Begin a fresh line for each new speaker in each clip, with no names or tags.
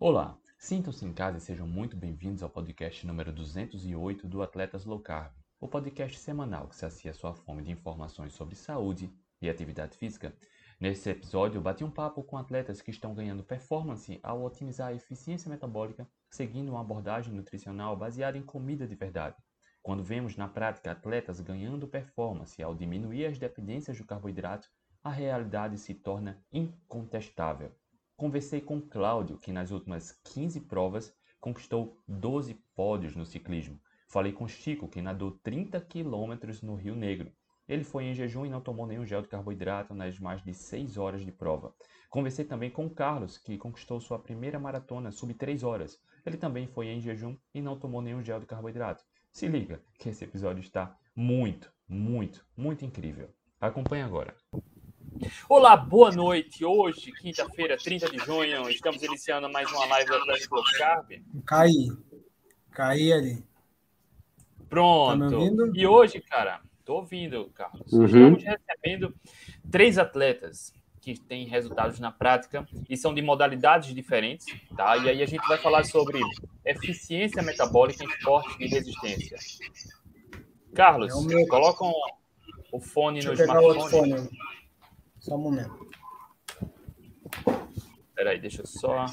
Olá, sintam-se em casa e sejam muito bem-vindos ao podcast número 208 do Atletas Low Carb, o podcast semanal que sacia sua fome de informações sobre saúde e atividade física. Nesse episódio, bati um papo com atletas que estão ganhando performance ao otimizar a eficiência metabólica, seguindo uma abordagem nutricional baseada em comida de verdade. Quando vemos na prática atletas ganhando performance ao diminuir as dependências do carboidrato, a realidade se torna incontestável. Conversei com Cláudio, que nas últimas 15 provas conquistou 12 pódios no ciclismo. Falei com Chico, que nadou 30 quilômetros no Rio Negro. Ele foi em jejum e não tomou nenhum gel de carboidrato nas mais de 6 horas de prova. Conversei também com Carlos, que conquistou sua primeira maratona sub 3 horas. Ele também foi em jejum e não tomou nenhum gel de carboidrato. Se liga, que esse episódio está muito, muito, muito incrível. Acompanhe agora.
Olá, boa noite. Hoje, quinta-feira, 30 de junho, estamos iniciando mais uma live do Atlético Carb.
Caí. Caí ali.
Pronto. Tá e hoje, cara, tô ouvindo, Carlos.
Uhum.
Estamos recebendo três atletas que têm resultados na prática e são de modalidades diferentes, tá? E aí a gente vai falar sobre eficiência metabólica em esporte de resistência. Carlos,
É o meu.
coloca um- o fone
Deixa
no smartphone.
Só um momento.
Peraí, deixa eu só.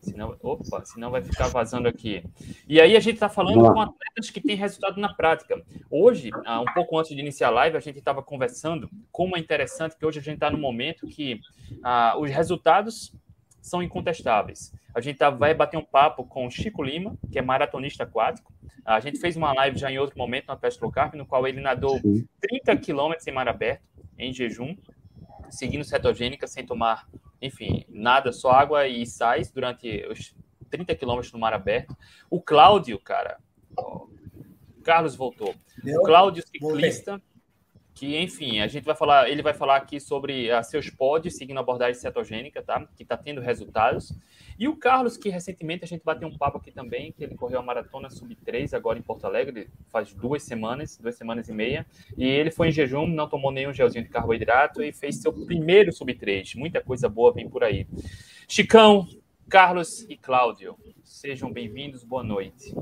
Senão, opa, senão vai ficar vazando aqui. E aí a gente está falando
lá.
com atletas que têm resultado na prática. Hoje, ah, um pouco antes de iniciar a live, a gente estava conversando como é interessante que hoje a gente está no momento que ah, os resultados são incontestáveis. A gente tá- vai bater um papo com o Chico Lima, que é maratonista aquático. A gente fez uma live já em outro momento no Atlético Low Carb, no qual ele nadou
Sim.
30 quilômetros em mar aberto, em jejum, seguindo cetogênica, sem tomar, enfim, nada, só água e sais durante os 30 quilômetros no mar aberto. O Cláudio, cara, ó, Carlos voltou. O Cláudio ciclista, que, enfim, a gente vai falar, ele vai falar aqui sobre ah, seus pódios, seguindo a abordagem cetogênica, tá? Que está tendo resultados. E o Carlos, que recentemente a gente bateu um papo aqui também, que ele correu a maratona sub-3 agora em Porto Alegre, faz duas semanas, duas semanas e meia. E ele foi em jejum, não tomou nenhum gelzinho de carboidrato e fez seu primeiro sub-3. Muita coisa boa vem por aí. Chicão, Carlos e Cláudio, sejam bem-vindos, boa noite.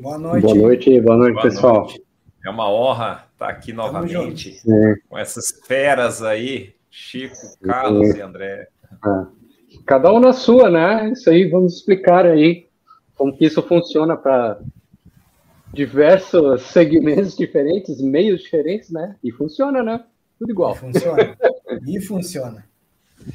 Boa noite.
Boa noite, boa noite,
Boa
pessoal.
noite. É uma honra estar aqui novamente
É,
com essas feras aí, Chico, Carlos e André.
cada um na sua, né? Isso aí, vamos explicar aí como que isso funciona para diversos segmentos diferentes, meios diferentes, né? E funciona, né? Tudo
E
igual.
funciona. E funciona.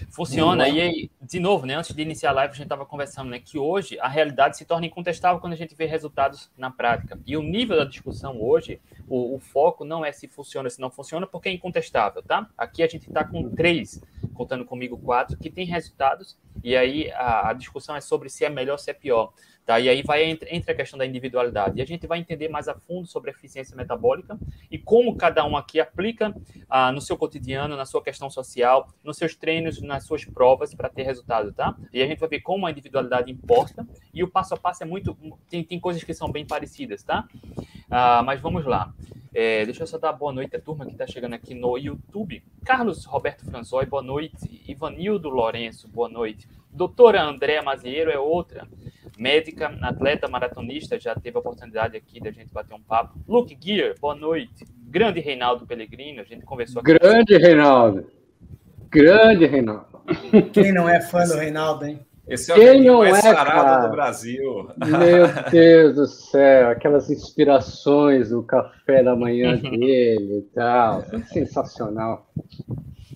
Funciona. E aí, de novo, né, antes de iniciar a live, a gente estava conversando né, que hoje a realidade se torna incontestável quando a gente vê resultados na prática. E o nível da discussão hoje, o, o foco não é se funciona ou se não funciona, porque é incontestável, tá? Aqui a gente está com três, contando comigo quatro, que tem resultados, e aí a, a discussão é sobre se é melhor ou se é pior. Tá? E aí vai entre, entre a questão da individualidade. E a gente vai entender mais a fundo sobre a eficiência metabólica e como cada um aqui aplica ah, no seu cotidiano, na sua questão social, nos seus treinos, nas suas provas para ter resultado, tá? E a gente vai ver como a individualidade importa e o passo a passo é muito. Tem, tem coisas que são bem parecidas, tá? Ah, mas vamos lá. É, deixa eu só dar boa noite à turma que está chegando aqui no YouTube. Carlos Roberto Franzói, boa noite. Ivanildo Lourenço, boa noite. Doutora Andréa Mazieiro é outra. Médica, atleta, maratonista, já teve a oportunidade aqui da gente bater um papo. Luke Gear, boa noite. Grande Reinaldo Pellegrino, a gente conversou aqui.
Grande Reinaldo. Grande Reinaldo.
Quem não é fã do Reinaldo, hein?
Esse é o
Quem não
mais
é,
sarado
cara?
do Brasil.
Meu Deus do céu, aquelas inspirações do café da manhã dele e tal. Sensacional.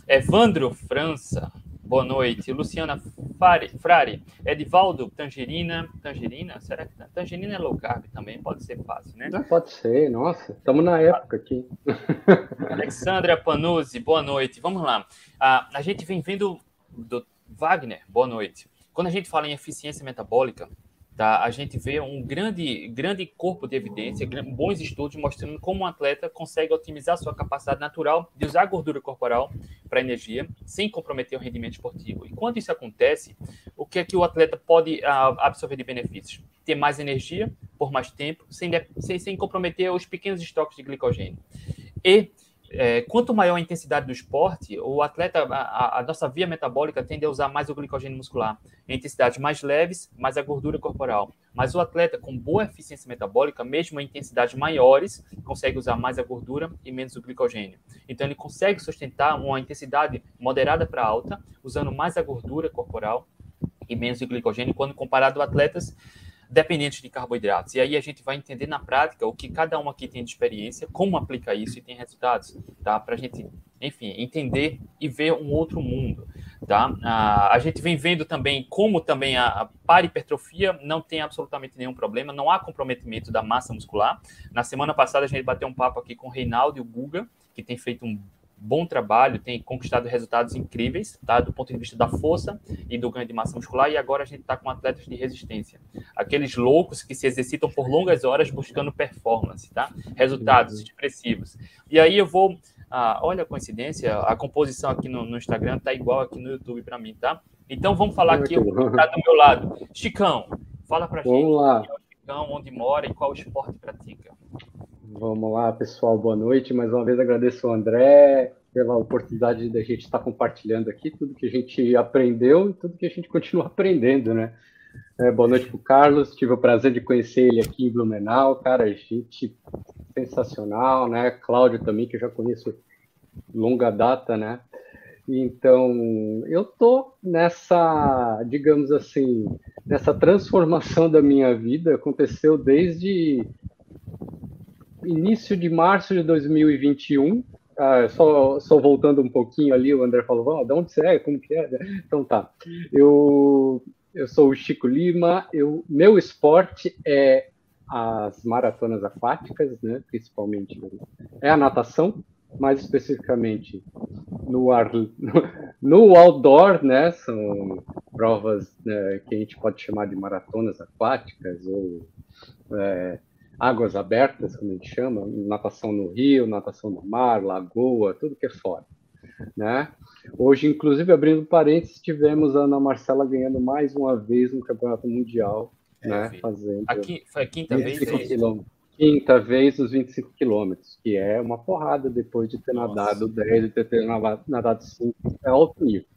Evandro França, boa noite. Luciana Fari, Frari, Edivaldo Tangerina, Tangerina, será que Tangerina é low carb também? Pode ser fácil, né?
Não pode ser, nossa, estamos na época aqui.
Alexandra Panuzzi, boa noite. Vamos lá. Ah, a gente vem vendo do Wagner, boa noite. Quando a gente fala em eficiência metabólica, tá, a gente vê um grande, grande corpo de evidência, bons estudos mostrando como um atleta consegue otimizar sua capacidade natural de usar gordura corporal para energia, sem comprometer o rendimento esportivo. E quando isso acontece, o que é que o atleta pode ah, absorver de benefícios? Ter mais energia por mais tempo, sem, sem, sem comprometer os pequenos estoques de glicogênio. E é, quanto maior a intensidade do esporte, o atleta, a, a, nossa via metabólica tende a usar mais o glicogênio muscular. Em intensidades mais leves, mais a gordura corporal. Mas o atleta com boa eficiência metabólica, mesmo em intensidades maiores, consegue usar mais a gordura e menos o glicogênio. Então ele consegue sustentar uma intensidade moderada para alta, usando mais a gordura corporal e menos o glicogênio, quando comparado a atletas dependentes de carboidratos. E aí a gente vai entender na prática o que cada um aqui tem de experiência, como aplica isso e tem resultados, tá? Para a gente, enfim, entender e ver um outro mundo, tá? Ah, a gente vem vendo também como também a, a paripertrofia não tem absolutamente nenhum problema, não há comprometimento da massa muscular. Na semana passada a gente bateu um papo aqui com o Reinaldo e o Guga, que tem feito um bom trabalho, tem conquistado resultados incríveis, tá? Do ponto de vista da força e do ganho de massa muscular, e agora a gente está com atletas de resistência. Aqueles loucos que se exercitam por longas horas buscando performance, tá? Resultados expressivos. E aí eu vou. Ah, olha a coincidência, a composição aqui no, no Instagram tá igual aqui no YouTube para mim, tá? Então vamos falar aqui tá do meu lado. Chicão, fala pra
vamos
gente.
Lá.
É o Chicão, onde mora e qual esporte pratica.
Vamos lá, pessoal, boa noite. Mais uma vez agradeço ao André pela oportunidade da gente estar compartilhando aqui tudo que a gente aprendeu e tudo que a gente continua aprendendo, né? É, boa noite para o Carlos, tive o prazer de conhecer ele aqui em Blumenau, cara, gente sensacional, né? Cláudio também, que eu já conheço longa data, né? Então, eu tô nessa, digamos assim, nessa transformação da minha vida, aconteceu desde início de março de 2021. Ah, só, só voltando um pouquinho ali, o André falou, oh, de onde você é? Como que é? Então tá. Eu, eu sou o Chico Lima, eu, meu esporte é as maratonas aquáticas, né, principalmente é a natação, mais especificamente no ar, no outdoor, né, são provas né, que a gente pode chamar de maratonas aquáticas ou é, águas abertas, como a gente chama, natação no rio, natação no mar, lagoa, tudo que é fora. Né? Hoje, inclusive, abrindo parênteses, tivemos a Ana Marcela ganhando mais uma vez no Campeonato Mundial, é, né? Fazendo.
Aqui, foi a quinta vez? É
quinta vez os 25 quilômetros, que é uma porrada depois de ter Nossa. nadado 10, de ter nadado 5, é alto nível,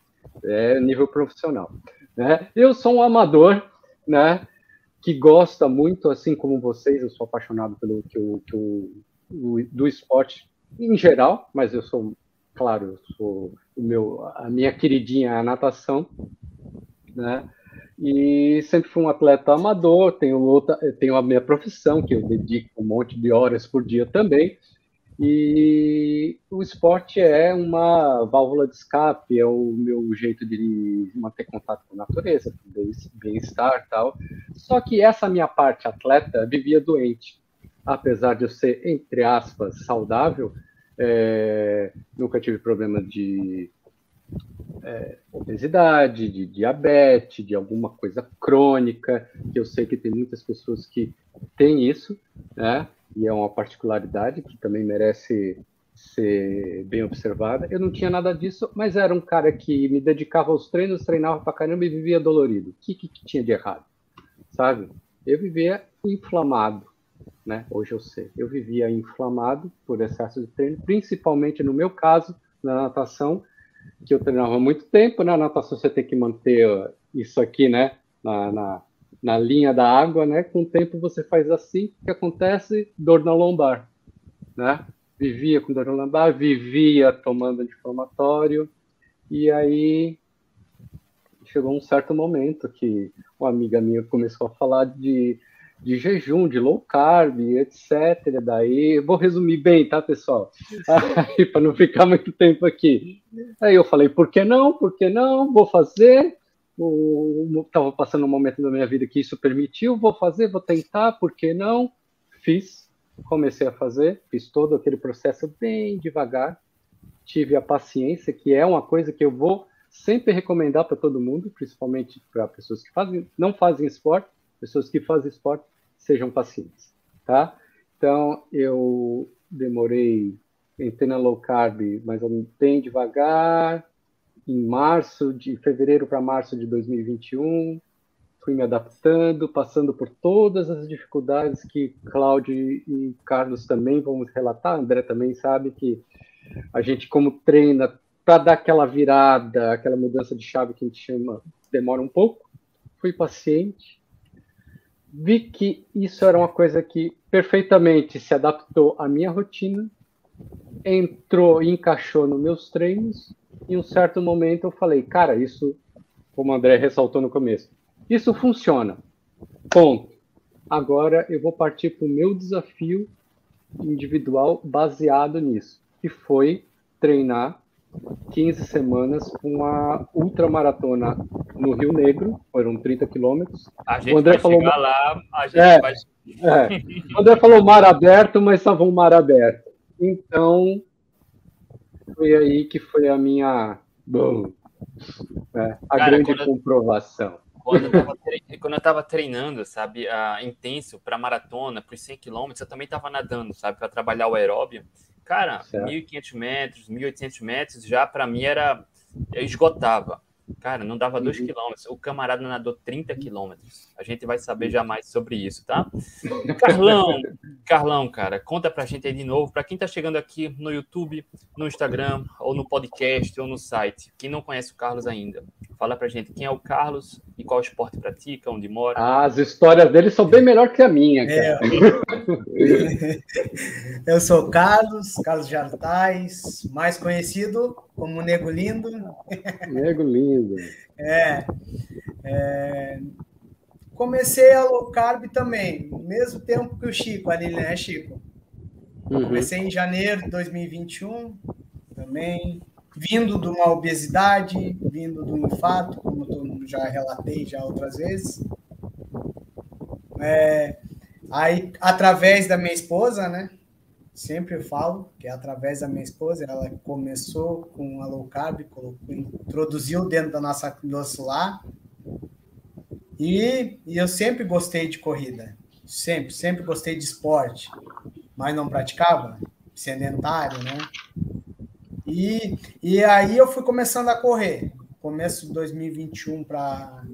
é nível profissional. Né? Eu sou um amador, né? Que gosta muito, assim como vocês, eu sou apaixonado pelo que o, que o, o, do esporte em geral, mas eu sou, claro, eu sou o meu, a minha queridinha é a natação, né? E sempre fui um atleta amador, tenho outra, tenho a minha profissão que eu dedico um monte de horas por dia também, e o esporte é uma válvula de escape, é o meu jeito de manter contato com a natureza, bem-estar tal. Só que essa minha parte atleta vivia doente. Apesar de eu ser, entre aspas, saudável, é, nunca tive problema de é, obesidade, de diabetes, de alguma coisa crônica, que eu sei que tem muitas pessoas que têm isso, né? E é uma particularidade que também merece ser bem observada. Eu não tinha nada disso, mas era um cara que me dedicava aos treinos, treinava pra caramba e vivia dolorido. O que, que, que tinha de errado? Sabe? Eu vivia inflamado, né? Hoje eu sei. Eu vivia inflamado por excesso de treino, principalmente no meu caso, na natação, que eu treinava muito tempo. Na natação você tem que manter isso aqui, né? Na, na, na linha da água, né? Com o tempo você faz assim, o que acontece? Dor na lombar, né? Vivia com dor na lombar, vivia tomando anti-inflamatório, e aí chegou um certo momento que uma amiga minha começou a falar de, de jejum, de low carb, etc. Daí, vou resumir bem, tá, pessoal? para não ficar muito tempo aqui. Aí eu falei, por que não? Por que não? Vou fazer estava passando um momento da minha vida que isso permitiu, vou fazer, vou tentar, por que não? Fiz, comecei a fazer, fiz todo aquele processo bem devagar, tive a paciência, que é uma coisa que eu vou sempre recomendar para todo mundo, principalmente para pessoas que fazem, não fazem esporte, pessoas que fazem esporte, sejam pacientes, tá? Então, eu demorei, entrei na low carb, mas bem devagar, em março, de fevereiro para março de 2021. Fui me adaptando, passando por todas as dificuldades que Cláudio e Carlos também vão relatar. André também sabe que a gente como treina para dar aquela virada, aquela mudança de chave que a gente chama, demora um pouco. Fui paciente, vi que isso era uma coisa que perfeitamente se adaptou à minha rotina, entrou e encaixou nos meus treinos. Em um certo momento eu falei, cara, isso, como o André ressaltou no começo, isso funciona. Ponto. Agora eu vou partir para o meu desafio individual baseado nisso, que foi treinar 15 semamas com a ultramaratona no Rio Negro, foram 30 quilômetros.
A gente o André vai falou chegar lá, a gente
é,
vai...
É. O André falou mar aberto, mas estava um mar aberto. Então, foi aí que foi a minha... Bom, é, a Cara, grande comprovação.
Quando eu estava treinando, sabe, uh, intenso para maratona, para os 100 quilômetros, eu também estava nadando, sabe, para trabalhar o aeróbio. Cara, certo. 1.500 metros, 1.800 metros, já para mim era. Eu esgotava. Cara, não dava 2 uhum. quilômetros. O camarada nadou 30 quilômetros. A gente vai saber já mais sobre isso, tá? Carlão, Carlão, cara, conta pra gente aí de novo. Para quem tá chegando aqui no YouTube, no Instagram, ou no podcast, ou no site, quem não conhece o Carlos ainda, fala pra gente quem é o Carlos e qual esporte pratica, onde mora.
Ah, as histórias dele são bem melhor que a minha, cara.
É. Eu sou o Carlos, Carlos Jartais, mais conhecido como Nego Lindo.
Nego Lindo.
É, é, comecei a low carb também, mesmo tempo que o Chico ali, né, Chico? Uhum. Comecei em janeiro de 2021 também, vindo de uma obesidade, vindo de um infarto, como eu já relatei já outras vezes. É, aí, através da minha esposa, né? Sempre falo que é através da minha esposa, ela começou com a low carb, colocou, introduziu dentro da nossa nosso lar. E, e eu sempre gostei de corrida, sempre, sempre gostei de esporte, mas não praticava, sedentário, né? E, e aí eu fui começando a correr, começo de 2021 para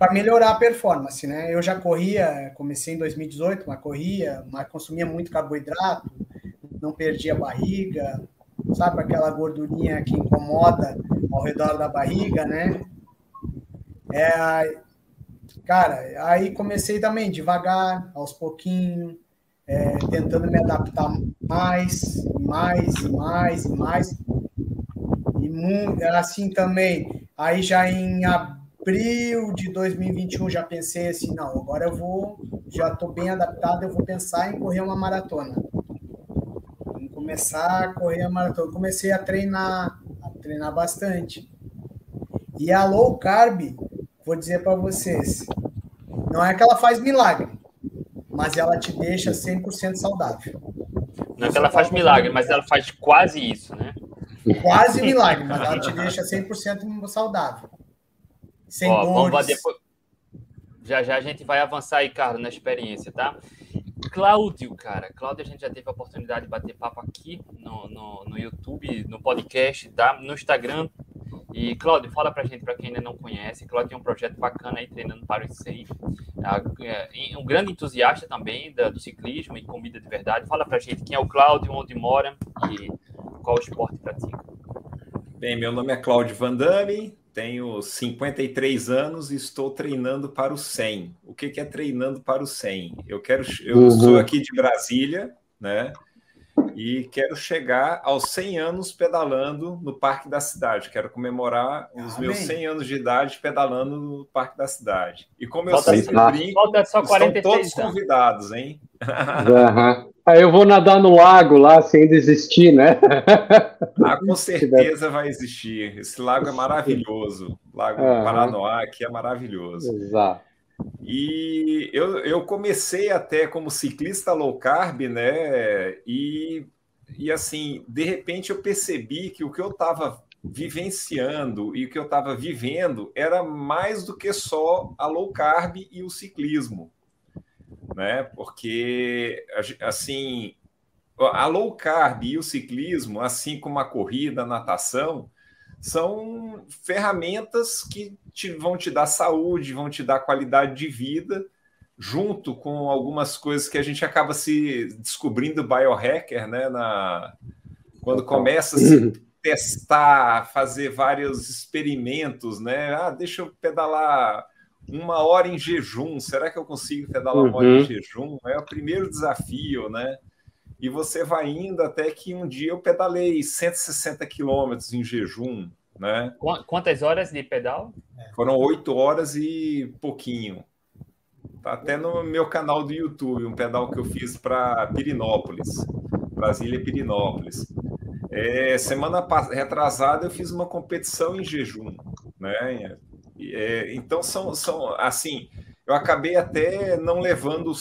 para melhorar a performance, né? Eu já corria, comecei em 2018, mas corria, mas consumia muito carboidrato, não perdia barriga, sabe aquela gordurinha que incomoda ao redor da barriga, né? É, cara, aí comecei também devagar, aos pouquinhos, é, tentando me adaptar mais, mais, mais, mais. E assim também, aí já em abril abril de 2021 já pensei assim, não, agora eu vou, já estou bem adaptado, eu vou pensar em correr uma maratona. Vamos começar a correr a maratona. Comecei a treinar, a treinar bastante. E a low carb, vou dizer para vocês, não é que ela faz milagre, mas ela te deixa 100% saudável.
Não é que ela faz milagre, mas ela faz quase isso, né?
Quase milagre, mas ela te deixa 100% saudável. Sem Ó,
vamos depois... Já já a gente vai avançar aí, Carlos, na experiência, tá? Cláudio, cara. Cláudio, a gente já teve a oportunidade de bater papo aqui no, no, no YouTube, no podcast, tá? No Instagram. E, Cláudio, fala pra gente, pra quem ainda não conhece. Cláudio tem um projeto bacana aí, treinando para o ICEI. É, um grande entusiasta também do ciclismo e comida de verdade. Fala pra gente quem é o Cláudio, onde mora e qual esporte pratica.
Bem, meu nome é Cláudio Vandame, tenho 53 anos e estou treinando para o 100. O que, que é treinando para o 100? Eu quero, eu uhum. sou aqui de Brasília, né? E quero chegar aos 100 anos pedalando no Parque da Cidade. Quero comemorar os Amém. meus 100 anos de idade pedalando no Parque da Cidade. E como eu Falta sempre brinco, estão todos convidados, hein?
Uhum. Aí eu vou nadar no lago lá sem desistir, né?
Ah, com certeza vai existir. Esse lago é maravilhoso. Lago uhum. Paranoá aqui é maravilhoso.
Exato.
E eu, eu comecei até como ciclista low carb, né? E, e assim, de repente eu percebi que o que eu estava vivenciando e o que eu estava vivendo era mais do que só a low carb e o ciclismo né? Porque assim, a low carb e o ciclismo, assim como a corrida, a natação, são ferramentas que te, vão te dar saúde, vão te dar qualidade de vida, junto com algumas coisas que a gente acaba se descobrindo biohacker, né? Na, Quando começa a se testar, fazer vários experimentos, né? Ah, deixa eu pedalar uma hora em jejum. Será que eu consigo pedalar uma hora em uhum. jejum? É o primeiro desafio, né? E você vai indo até que um dia eu pedalei 160 quilômetros em jejum, né?
Quantas horas de pedal?
Foram oito horas e pouquinho. Tá até no meu canal do YouTube, um pedal que eu fiz para Pirinópolis, Brasília Pirinópolis. É, semana retrasada eu fiz uma competição em jejum, né? É, então são, são assim, eu acabei até não levando,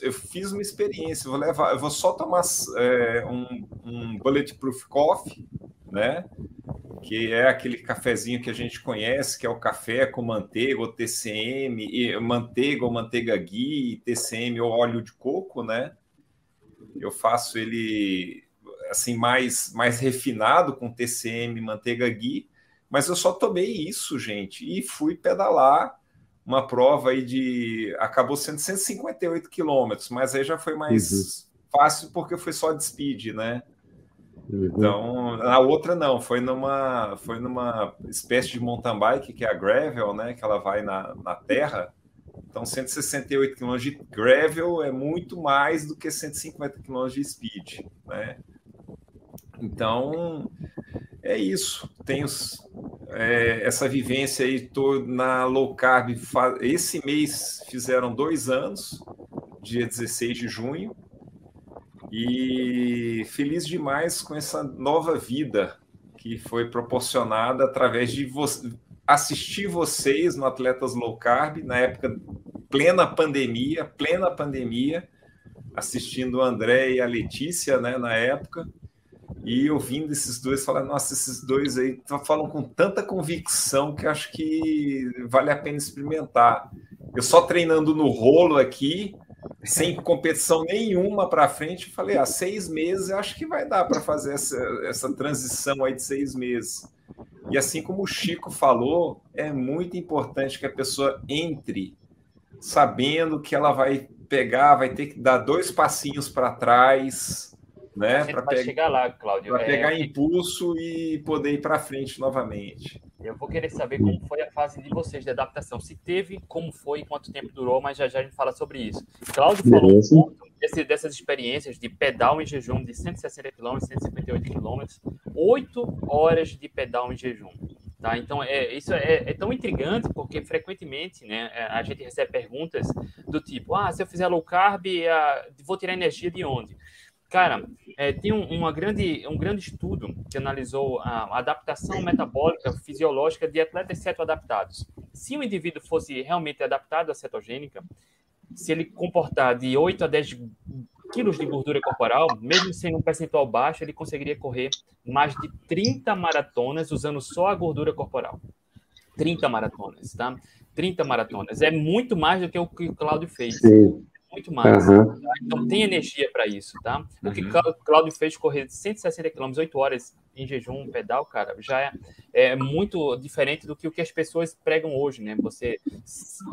eu fiz uma experiência, vou levar, eu vou só tomar é, um, um bulletproof coffee, né? Que é aquele cafezinho que a gente conhece, que é o café com manteiga ou TCM, e, manteiga ou manteiga ghee, TCM ou óleo de coco, né? Eu faço ele assim mais mais refinado com TCM, manteiga ghee, mas eu só tomei isso, gente, e fui pedalar uma prova aí de. acabou sendo 158 quilômetros, mas aí já foi mais uhum. fácil porque foi só de speed, né? Uhum. Então, a outra não, foi numa, foi numa espécie de mountain bike, que é a gravel, né? Que ela vai na, na terra. Então, 168 km de gravel é muito mais do que 150 km de speed, né? Então, é isso. Tenho é, essa vivência aí, estou na low carb. Esse mês fizeram dois anos, dia 16 de junho, e feliz demais com essa nova vida que foi proporcionada através de vo assistir vocês no Atletas Low Carb, na época plena pandemia, plena pandemia, assistindo o André e a Letícia, né, na época, e ouvindo esses dois falar, nossa, esses dois aí falam com tanta convicção que acho que vale a pena experimentar. Eu só treinando no rolo aqui, sem competição nenhuma para frente, falei, ah, seis meses acho que vai dar para fazer essa, essa transição aí de seis meses. E assim como o Chico falou, é muito importante que a pessoa entre sabendo que ela vai pegar, vai ter que dar dois passinhos para trás, né?
Para pegar, chegar lá, Cláudio.
Para é... pegar impulso e poder ir para frente novamente.
Eu vou querer saber como foi a fase de vocês de adaptação. Se teve, como foi, quanto tempo durou, mas já já a gente fala sobre isso. Cláudio falou um pouco desse, dessas experiências de pedal em jejum de 160 km, 158 km, 8 horas de pedal em jejum. Tá? Então, é, isso é, é, tão intrigante porque frequentemente né, é, a gente recebe perguntas do tipo: ah, se eu fizer low carb, ah, vou tirar energia de onde? Cara, é, tem um, uma grande, um grande estudo que analisou a adaptação metabólica fisiológica de atletas cetoadaptados. Se o indivíduo fosse realmente adaptado à cetogênica, se ele comportar de 8 a 10 quilos de gordura corporal, mesmo sendo um percentual baixo, ele conseguiria correr mais de 30 maratonas usando só a gordura corporal. 30 maratonas, tá? 30 maratonas. É muito mais do que o que o Claudio fez. Sim muito mais. Uhum. Tá? Então tem energia para isso, tá? O que o Claudio fez correr 160 km, 8 horas em jejum, pedal, cara, já é, é, muito diferente do que o que as pessoas pregam hoje, né? Você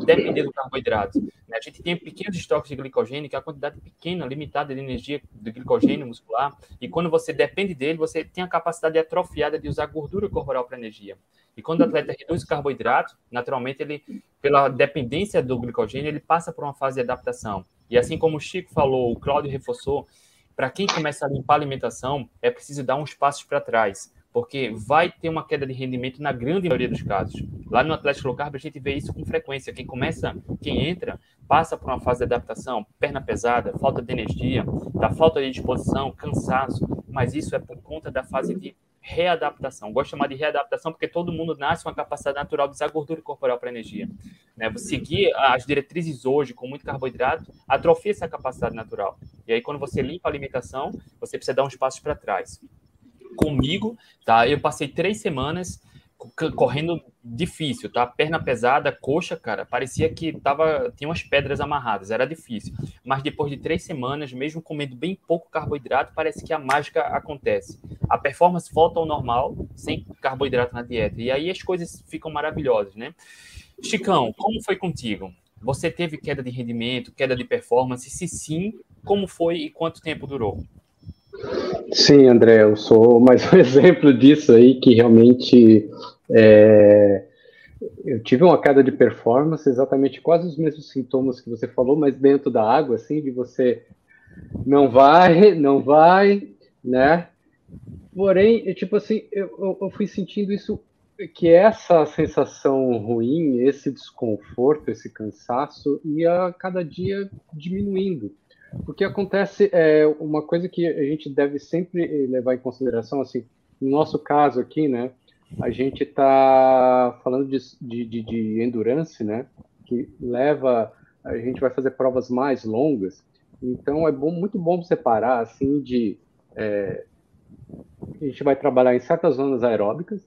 depender do carboidrato. Né? A gente tem pequenos estoques de glicogênio, que é a quantidade pequena, limitada de energia do glicogênio muscular, e quando você depende dele, você tem a capacidade atrofiada de usar gordura corporal para energia. E quando o atleta reduz o carboidrato, naturalmente ele, pela dependência do glicogênio, ele passa por uma fase de adaptação. E assim como o Chico falou, o Cláudio reforçou, para quem começa a limpar a alimentação, é preciso dar uns passos para trás, porque vai ter uma queda de rendimento na grande maioria dos casos. Lá no Atlético Low Carb a gente vê isso com frequência. Quem começa, quem entra, passa por uma fase de adaptação, perna pesada, falta de energia, da falta de disposição, cansaço, mas isso é por conta da fase de readaptação. Gosto de chamar de readaptação porque todo mundo nasce com a capacidade natural de usar gordura corporal para energia. Né? Você seguir as diretrizes hoje com muito carboidrato atrofia essa capacidade natural. E aí, quando você limpa a alimentação, você precisa dar uns passos para trás. Comigo, tá? Eu passei três semanas correndo difícil, tá? Perna pesada, coxa, cara, parecia que tava, tinha umas pedras amarradas, era difícil. Mas depois de três semanas, mesmo comendo bem pouco carboidrato, parece que a mágica acontece. A performance volta ao normal, sem carboidrato na dieta. E aí as coisas ficam maravilhosas, né? Chicão, como foi contigo? Você teve queda de rendimento, queda de performance? Se sim, como foi e quanto tempo durou?
Sim, André, eu sou mais um exemplo disso aí, que realmente é, eu tive uma queda de performance, exatamente quase os mesmos sintomas que você falou, mas dentro da água, assim, de você não vai, não vai, né? Porém, tipo assim, eu, eu fui sentindo isso, que essa sensação ruim, esse desconforto, esse cansaço, ia cada dia diminuindo. Porque acontece é, uma coisa que a gente deve sempre levar em consideração, assim, no nosso caso aqui, né? A gente está falando de, de, de endurance, né? Que leva, a gente vai fazer provas mais longas. Então é bom, muito bom separar assim de é, a gente vai trabalhar em certas zonas aeróbicas,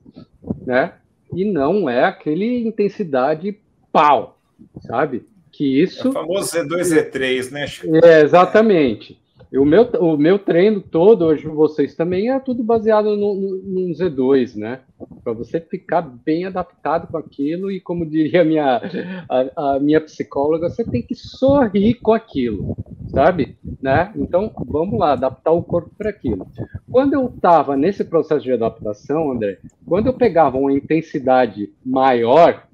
né? E não é aquele intensidade pau, sabe? Que isso. É o
famoso Z2, Z3, né?
É, exatamente. O meu, o meu treino todo, hoje vocês também, é tudo baseado no, no, no Z2, né? Para você ficar bem adaptado com aquilo e, como diria a minha, a, a, minha psicóloga, você tem que sorrir com aquilo, sabe? Né? Então, vamos lá, adaptar o corpo para aquilo. Quando eu estava nesse processo de adaptação, André, quando eu pegava uma intensidade maior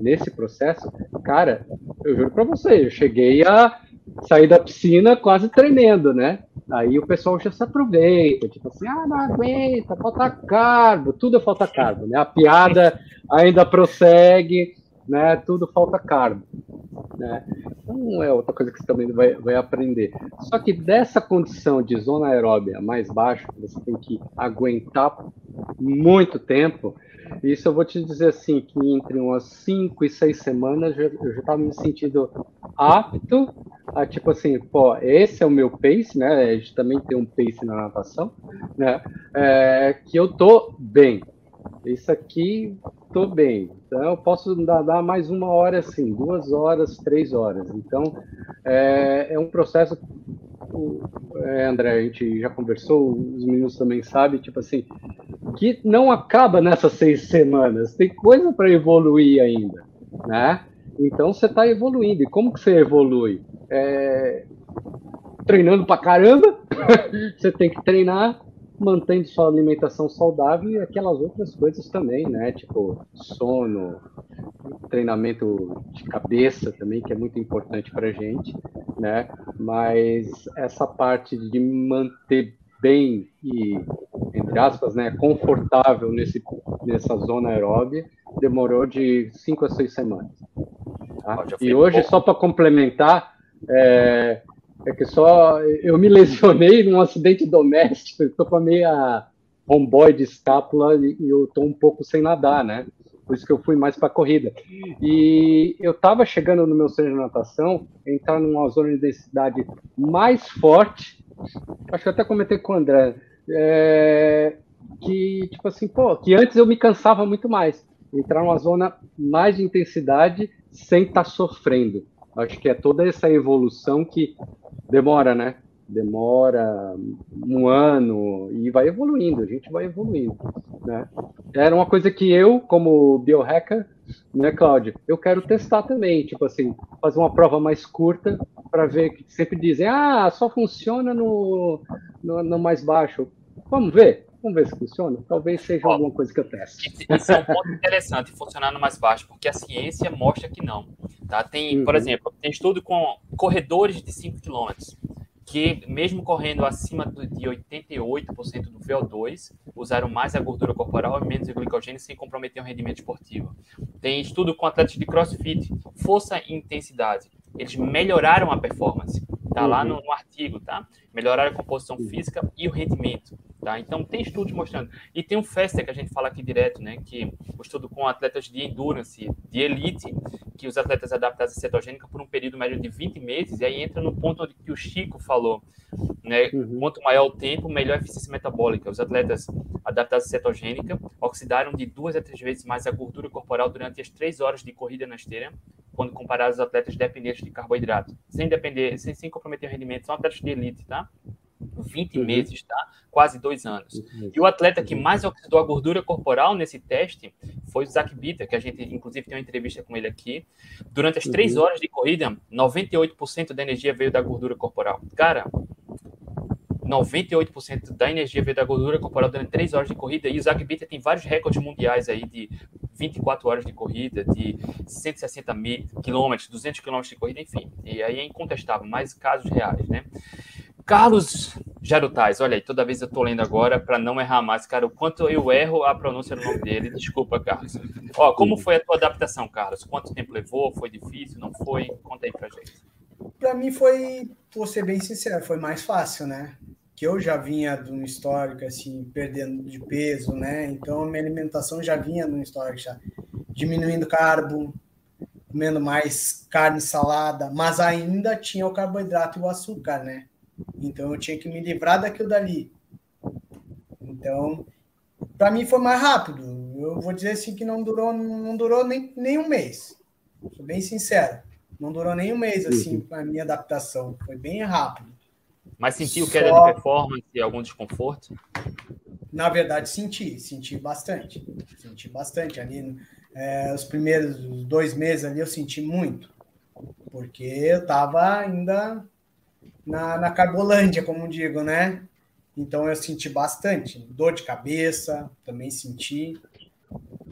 nesse processo, cara, eu juro para você, eu cheguei a sair da piscina quase tremendo, né? Aí o pessoal já se aproveita, tipo assim, ah, não aguenta, falta carbo, tudo falta carbo, né? A piada ainda prossegue, né? Tudo falta carbo, né? Então é outra coisa que você também vai, vai aprender. Só que dessa condição de zona aeróbia mais baixa, você tem que aguentar muito tempo, isso eu vou te dizer assim, que entre umas 5 e 6 semanas eu já estava me sentindo apto a, tipo assim, pô, esse é o meu pace, né? A gente também tem um pace na natação, né? É, que eu tô bem. Isso aqui, tô bem. Então eu posso dar, dar mais uma hora assim, duas horas, três horas. Então é, é um processo é, André, a gente já conversou, os meninos também sabem, tipo assim, que não acaba nessas seis semanas, tem coisa para evoluir ainda, né? Então você está evoluindo. E como que você evolui? É... Treinando pra caramba, você tem que treinar mantendo sua alimentação saudável e aquelas outras coisas também, né? Tipo sono, treinamento de cabeça também, que é muito importante para gente, né? Mas essa parte de manter bem e, entre aspas, né, confortável nesse, nessa zona aeróbica demorou de cinco a seis semanas. Tá? E hoje, só para complementar, é, é, que só eu me lesionei num acidente doméstico, estou com a meia romboide de escápula e, e eu estou um pouco sem nadar, né? por isso que eu fui mais para corrida. E eu estava chegando no meu centro de natação, entrar numa zona de densidade mais forte, acho que eu até comentei com o André, é, que, tipo assim, pô, que antes eu me cansava muito mais. Entrar numa zona mais de intensidade sem estar tá sofrendo. Acho que é toda essa evolução que demora, né? demora um ano e vai evoluindo, a gente vai evoluindo, né? Era uma coisa que eu, como biohacker, né, Cláudio, eu quero testar também, tipo assim, fazer uma prova mais curta para ver que sempre dizem, ah, só funciona no, no, no, mais baixo. Vamos ver, vamos ver se funciona. Talvez seja Ó, alguma coisa que eu teste.
Isso é um ponto interessante, funcionar no mais baixo, porque a ciência mostra que não. Tá? Tem, uhum. por exemplo, tem estudo com corredores de 5 km que, mesmo correndo acima de 88% do VO2, usaram mais a gordura corporal e menos o glicogênio sem comprometer o rendimento esportivo. Tem estudo com atletas de crossfit, força e intensidade. Eles melhoraram a performance. Tá lá no, no artigo, tá? Melhoraram a composição física e o rendimento. Tá? Então, tem estudos mostrando. E tem um FESTA que a gente fala aqui direto, né? Que o estudo com atletas de endurance, de elite, que os atletas adaptados à cetogênica por um período médio de 20 meses, e aí entra no ponto onde que o Chico falou, né? Uhum. Quanto maior o tempo, melhor a eficiência metabólica. Os atletas adaptados à cetogênica oxidaram de duas a três vezes mais a gordura corporal durante as três horas de corrida na esteira, quando comparados aos atletas dependentes de carboidrato, sem depender, sem, sem comprometer o rendimento, são atletas de elite, tá? 20 uhum. meses, tá? Quase dois anos. Uhum. E o atleta que mais oxidou a gordura corporal nesse teste foi o Zach Bitter, que a gente, inclusive, tem uma entrevista com ele aqui. Durante as uhum. três horas de corrida, 98% da energia veio da gordura corporal. Cara, 98% da energia veio da gordura corporal durante 3 horas de corrida. E o Zach Bitter tem vários recordes mundiais aí de 24 horas de corrida, de 160 mil quilômetros, 200 quilômetros de corrida, enfim. E aí é incontestável, mais casos reais, né? Carlos Jarutais, olha aí, toda vez eu tô lendo agora para não errar mais, cara, o quanto eu erro a pronúncia do nome dele. Desculpa, Carlos. Ó, como foi a tua adaptação, Carlos? Quanto tempo levou? Foi difícil? Não foi? Conta aí pra gente.
Para mim foi, vou ser bem sincero, foi mais fácil, né? Que eu já vinha de um histórico assim, perdendo de peso, né? Então a minha alimentação já vinha no histórico já diminuindo carbo, comendo mais carne salada, mas ainda tinha o carboidrato e o açúcar, né? Então eu tinha que me livrar daquilo dali. Então, para mim foi mais rápido. Eu vou dizer assim que não durou, não durou nem, nem um mês. Sou bem sincero. Não durou nem um mês assim a minha adaptação. Foi bem rápido.
Mas sentiu Só... queda de performance e algum desconforto?
Na verdade, senti, senti bastante. Senti bastante ali. É, os primeiros dois meses ali eu senti muito, porque eu estava ainda na, na Carbolândia, como digo, né? Então eu senti bastante. Dor de cabeça, também senti.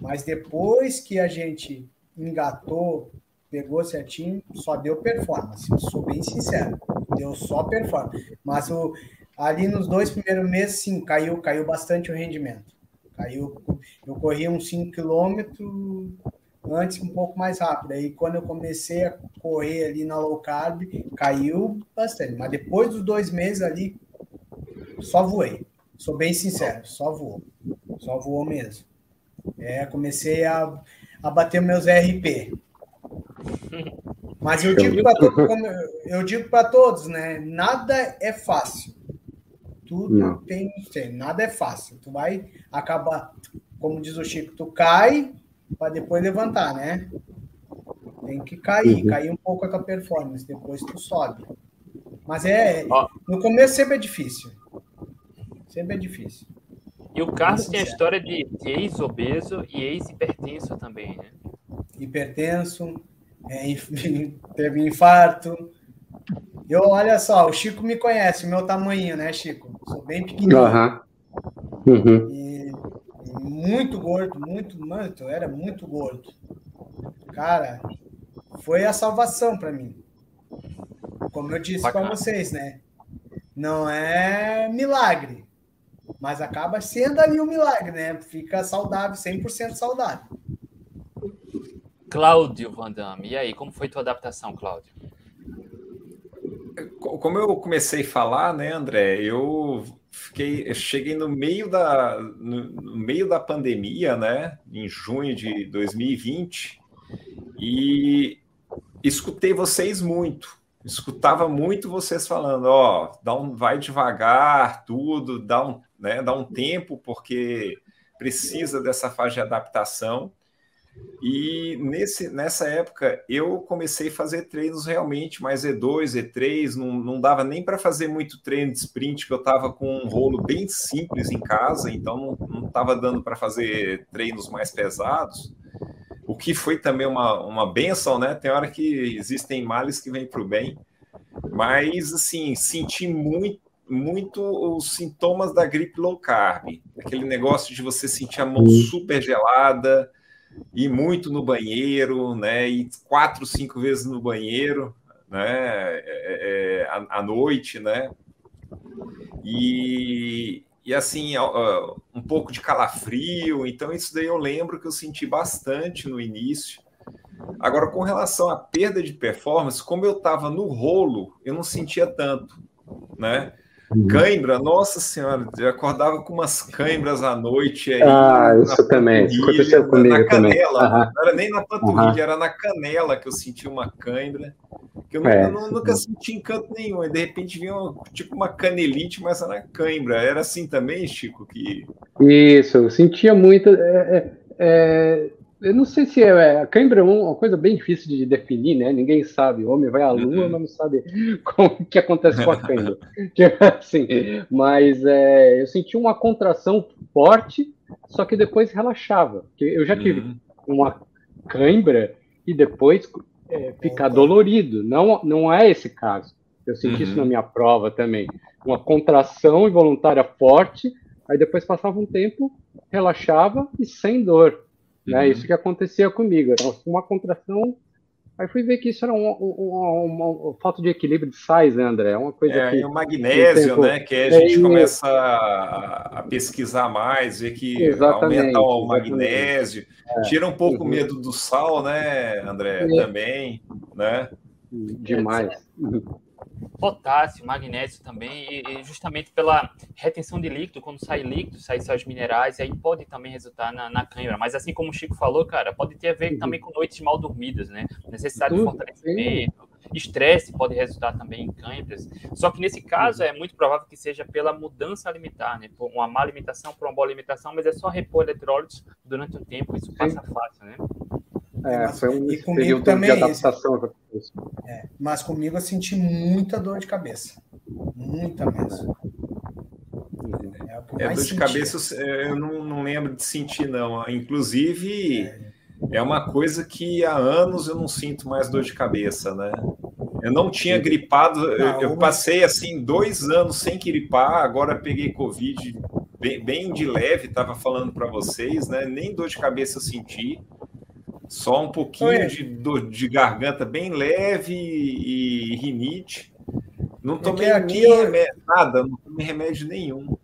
Mas depois que a gente engatou, pegou certinho, só deu performance. sou bem sincero. Deu só performance. Mas o, ali nos dois primeiros meses, sim, caiu, caiu bastante o rendimento. Caiu. Eu corri uns 5 quilômetros antes um pouco mais rápido. Aí quando eu comecei a correr ali na low carb, caiu bastante. Mas depois dos dois meses ali, só voei. Sou bem sincero, só voou. Só voou mesmo. É, comecei a, a bater meus RP. Mas eu digo para todos, eu digo para todos, né? Nada é fácil. Tudo Não. tem, nada é fácil. Tu vai acabar, como diz o Chico, tu cai, para depois levantar, né? Tem que cair, uhum. cair um pouco com a performance, depois tu sobe. Mas é, no começo sempre é difícil. Sempre é difícil.
E o Carlos tem a história de, de ex-obeso e ex-hipertenso também, né?
Hipertenso, é, teve infarto. Eu, olha só, o Chico me conhece, o meu tamanho, né, Chico? Sou bem pequenininho. Uhum. Uhum. E muito gordo, muito, muito, era muito gordo. Cara, foi a salvação para mim. Como eu disse para vocês, né? Não é milagre, mas acaba sendo ali um milagre, né? Fica saudável, 100% saudável.
Cláudio Vandame, e aí, como foi tua adaptação, Cláudio?
Como eu comecei a falar, né, André, eu fiquei, cheguei no meio da no, no, meio da pandemia, né, em junho de 2020, e escutei vocês muito. Escutava muito vocês falando, ó, dá um, vai devagar, tudo, dá um, né, dá um tempo porque precisa dessa fase de adaptação. E nesse, nessa época eu comecei a fazer treinos realmente mais E2, E3, não, não dava nem para fazer muito treino de sprint, que eu estava com um rolo bem simples em casa, então não estava dando para fazer treinos mais pesados, o que foi também uma, uma benção, né? Tem hora que existem males que vêm para o bem, mas assim, senti muito muito os sintomas da gripe low carb, aquele negócio de você sentir a mão super gelada, ir muito no banheiro, né? Ir quatro, cinco vezes no banheiro, né? É, é, é à, à, noite, né? E, e assim, um pouco de calafrio. Então, isso daí eu lembro que eu senti bastante no início. Agora, com relação à perda de performance, como eu estava no rolo, eu não sentia tanto, né? Uhum. Cãibra, nossa senhora, eu acordava com umas cãibras à noite. Aí,
ah, isso também, isso aconteceu comigo
na canela, também. não era nem na panturrilha, uhum. era na canela que eu senti uma cãibra, que eu nunca, é, eu nunca senti encanto nenhum, e de repente vinha tipo uma canelite, mas era na cãibra. Era assim também, Chico? Que...
Isso, eu sentia muito. É, é, é eu não sei se é, é. A cãibra é uma coisa bem difícil de definir, né? Ninguém sabe. O homem vai à lua, uhum. mas não sabe como que acontece com a cãibra. Tipo assim, mas é, eu senti uma contração forte, só que depois relaxava. Eu já tive uhum. uma cãibra e depois é, ficar dolorido. Não, não é esse caso. Eu senti uhum. isso na minha prova também. Uma contração involuntária forte, aí depois passava um tempo, relaxava e sem dor. Né? Uhum. Isso que acontecia comigo. Era uma contração Aí fui ver que isso era uma, uma, uma, falta de equilíbrio de sais, né, André? É uma coisa
é,
que.
o magnésio, tempo... né? Que a gente é, começa a, a, pesquisar mais, ver que aumenta o magnésio, é. tira um pouco o uhum. medo do sal, né, André? É. Também, né?
Demais. Uhum
potássio, magnésio também, e justamente pela retenção de líquido, quando sai líquido, sai sais minerais, e aí pode também resultar na, na cãibra. Mas assim como o Chico falou, cara, pode ter a ver uhum. também com noites mal dormidas, né? Necessidade de fortalecimento, estresse pode resultar também em cãibras. Só que nesse caso é muito provável que seja pela mudança alimentar, né? Por uma má alimentação, por uma boa alimentação, mas é só repor eletrólitos durante um tempo, isso passa fácil, né?
É, foi um e comigo também, de adaptação.
Esse, é, mas comigo eu senti muita dor de cabeça. Muita mesmo.
É, é dor de cabeça eu não, não, lembro de sentir, não. Inclusive, é. é. uma coisa que há anos eu não sinto mais dor de cabeça, né? Eu não tinha gripado, não, eu, eu passei assim dois anos sem gripar, agora peguei Covid bem, bem de leve, estava falando para vocês, né? Nem dor de cabeça eu senti. Só um pouquinho de, dor de garganta bem leve e rinite. Não tomei aqui remédio, nada, não tomei remédio nenhum.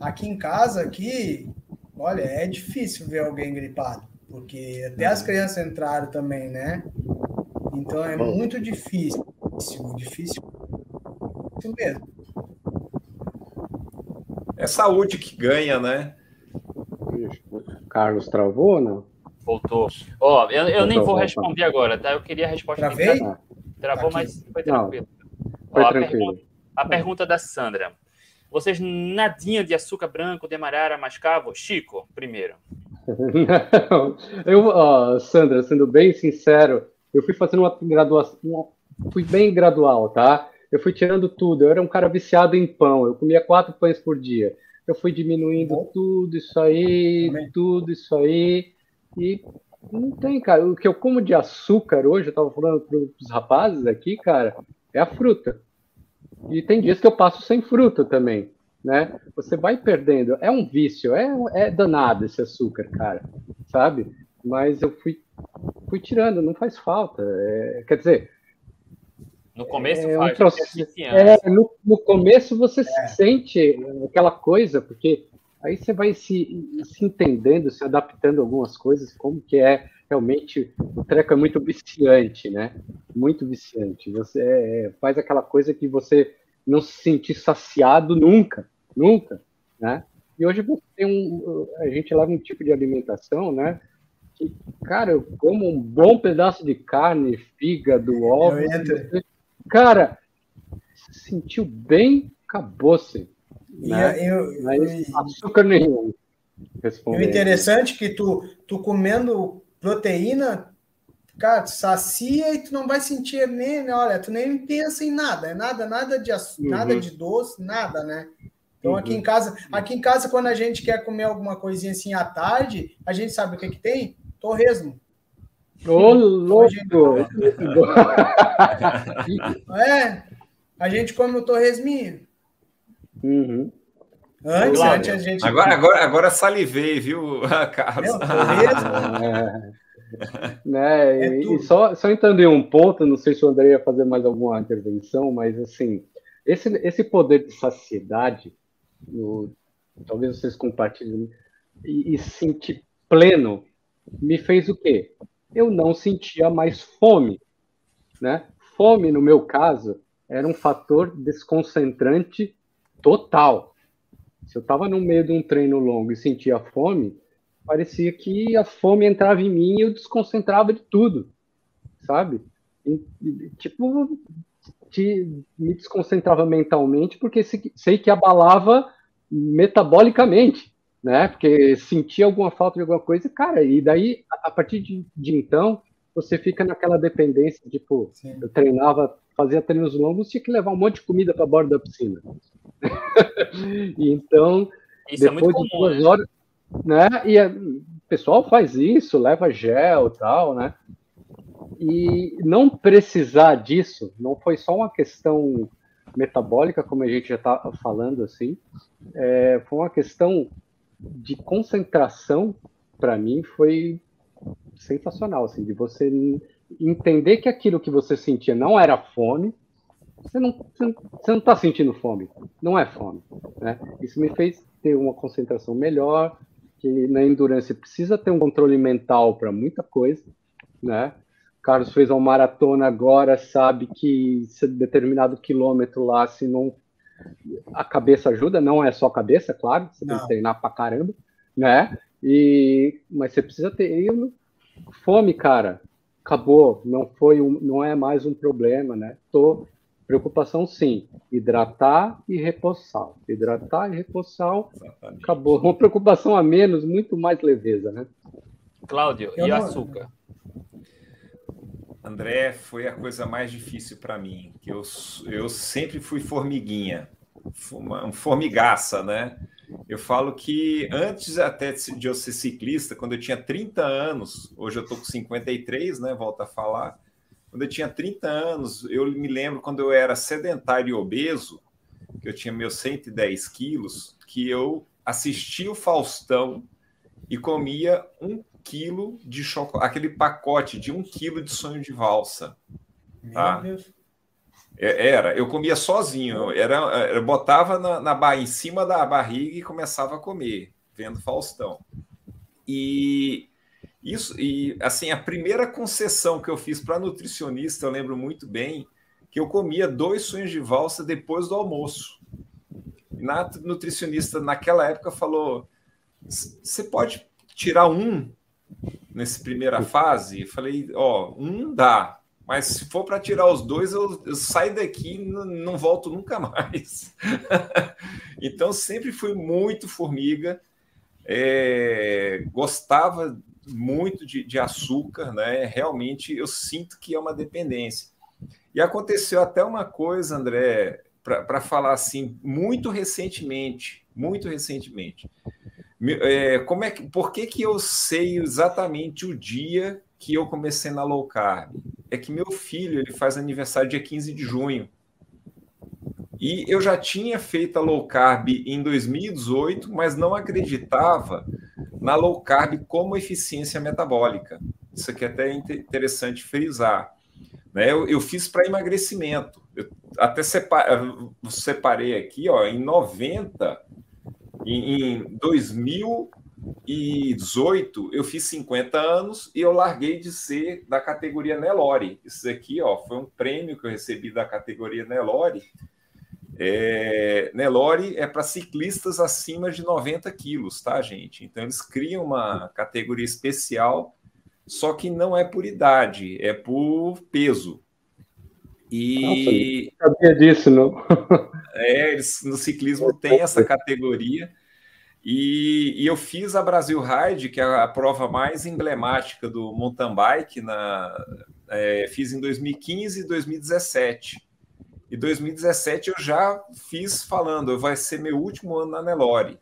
Aqui em casa, aqui, olha, é difícil ver alguém gripado, porque até as crianças entraram também, né? Então é muito difícil, difícil mesmo.
É saúde que ganha, né?
Carlos travou, não?
Voltou. Ó, oh, eu, eu nem vou responder agora, tá? Eu queria a resposta.
Travei?
De... Travou, Aqui. mas foi tranquilo.
Não, foi Ó, tranquilo.
A, pergunta, a pergunta da Sandra. Vocês nadinha de açúcar branco, demarara, mascavo? Chico, primeiro.
Não, eu, ó, Sandra, sendo bem sincero, eu fui fazendo uma graduação, fui bem gradual, tá? Eu fui tirando tudo. Eu era um cara viciado em pão. Eu comia quatro pães por dia. Eu fui diminuindo Bom. tudo isso aí, Também. tudo isso aí. E não tem, cara. O que eu como de açúcar hoje, eu tava falando para os rapazes aqui, cara, é a fruta. E tem dias que eu passo sem fruta também, né? Você vai perdendo. É um vício, é, é danado esse açúcar, cara, sabe? Mas eu fui, fui tirando, não faz falta. É, quer dizer.
No começo
é
faz,
um processo, é, no, no começo você é. sente aquela coisa, porque aí você vai se, se entendendo, se adaptando a algumas coisas, como que é realmente o treco é muito viciante, né? Muito viciante. Você é, faz aquela coisa que você não se sentir saciado nunca, nunca, né? E hoje você tem um, a gente leva um tipo de alimentação, né? Que, cara, eu como um bom pedaço de carne, fígado, ovo, cara, se sentiu bem, acabou-se. Né? Eu, Mas açúcar nenhum.
O interessante é que tu, tu comendo proteína, cara, sacia e tu não vai sentir nem, olha, tu nem pensa em nada, é nada, nada de uhum. nada de doce, nada, né? Então aqui em uhum. casa, aqui em casa quando a gente quer comer alguma coisinha assim à tarde, a gente sabe o que que tem? Torresmo.
Ô, louco!
é, a gente come o torresminho.
Uhum.
Antes, antes a gente.
Agora, agora, agora salivei, viu, Carlos?
É, né, é e só, só entrando em um ponto, não sei se o André ia fazer mais alguma intervenção, mas assim, esse, esse poder de saciedade, no, talvez vocês compartilhem, e, e sentir pleno, me fez o quê? Eu não sentia mais fome, né? Fome, no meu caso, era um fator desconcentrante total. Se eu estava no meio de um treino longo e sentia fome, parecia que a fome entrava em mim e eu desconcentrava de tudo, sabe? E, tipo, te, me desconcentrava mentalmente porque sei que abalava metabolicamente, né? Porque sentia alguma falta de alguma coisa, cara, e daí, a partir de, de então, você fica naquela dependência, tipo, Sim. eu treinava fazia treinos longos, tinha que levar um monte de comida para borda da piscina. E então, isso é depois é de duas né? horas, né? E o pessoal faz isso, leva gel e tal, né? e não precisar disso não foi só uma questão metabólica, como a gente já está falando assim, é, foi uma questão de concentração para mim foi sensacional, assim, de você entender que aquilo que você sentia não era fome, você não você não está sentindo fome, não é fome, né? Isso me fez ter uma concentração melhor, que na endurance precisa ter um controle mental para muita coisa, né? Carlos fez uma maratona agora, sabe que determinado quilômetro lá, se não a cabeça ajuda, não é só a cabeça, claro, você não. tem que treinar pra caramba, né? E mas você precisa ter eu, fome, cara. Acabou, não foi um, não é mais um problema, né? Tô preocupação sim, hidratar e repousar. Hidratar e repousar, acabou. Uma preocupação a menos, muito mais leveza, né?
Cláudio, eu e não... açúcar?
André, foi a coisa mais difícil para mim, que eu, eu sempre fui formiguinha, uma formigaça, né? Eu falo que antes até de eu ser ciclista, quando eu tinha 30 anos, hoje eu tô com 53, né? Volto a falar. Quando eu tinha 30 anos, eu me lembro quando eu era sedentário e obeso, que eu tinha meus 110 quilos, que eu assistia o Faustão e comia um quilo de chocolate, aquele pacote de um quilo de sonho de valsa. Tá? É, era, eu comia sozinho, era, eu botava na, na em cima da barriga e começava a comer, vendo Faustão. E isso, e assim, a primeira concessão que eu fiz para nutricionista, eu lembro muito bem, que eu comia dois sonhos de valsa depois do almoço. E na nutricionista naquela época falou: você pode tirar um nessa primeira fase, falei, ó, um dá, mas se for para tirar os dois, eu, eu saio daqui e não, não volto nunca mais. então sempre fui muito formiga, é, gostava muito de, de, açúcar, né? Realmente eu sinto que é uma dependência. E aconteceu até uma coisa, André, para falar assim, muito recentemente, muito recentemente. É, como é que, por que, que eu sei exatamente o dia que eu comecei na low carb? É que meu filho ele faz aniversário dia 15 de junho. E eu já tinha feito a low carb em 2018, mas não acreditava na low carb como eficiência metabólica. Isso aqui é até interessante frisar. Né? Eu, eu fiz para emagrecimento. Eu até separei aqui, ó, em 90 em, 2018, eu fiz 50 anos e eu larguei de ser da categoria Nelore. Isso aqui ó, foi um prêmio que eu recebi da categoria Nelore. É, Nelore é para ciclistas acima de 90 quilos, tá, gente? Então, eles criam uma categoria especial, só que não é por idade, é por peso.
E. Nossa, sabia disso, não.
É, eles, no ciclismo tem essa categoria. E, e, eu fiz a Brasil Ride, que é a prova mais emblemática do mountain bike, na, é, fiz em 2015 e 2017. E 2017 eu já fiz falando, vai ser meu último ano na Nelore.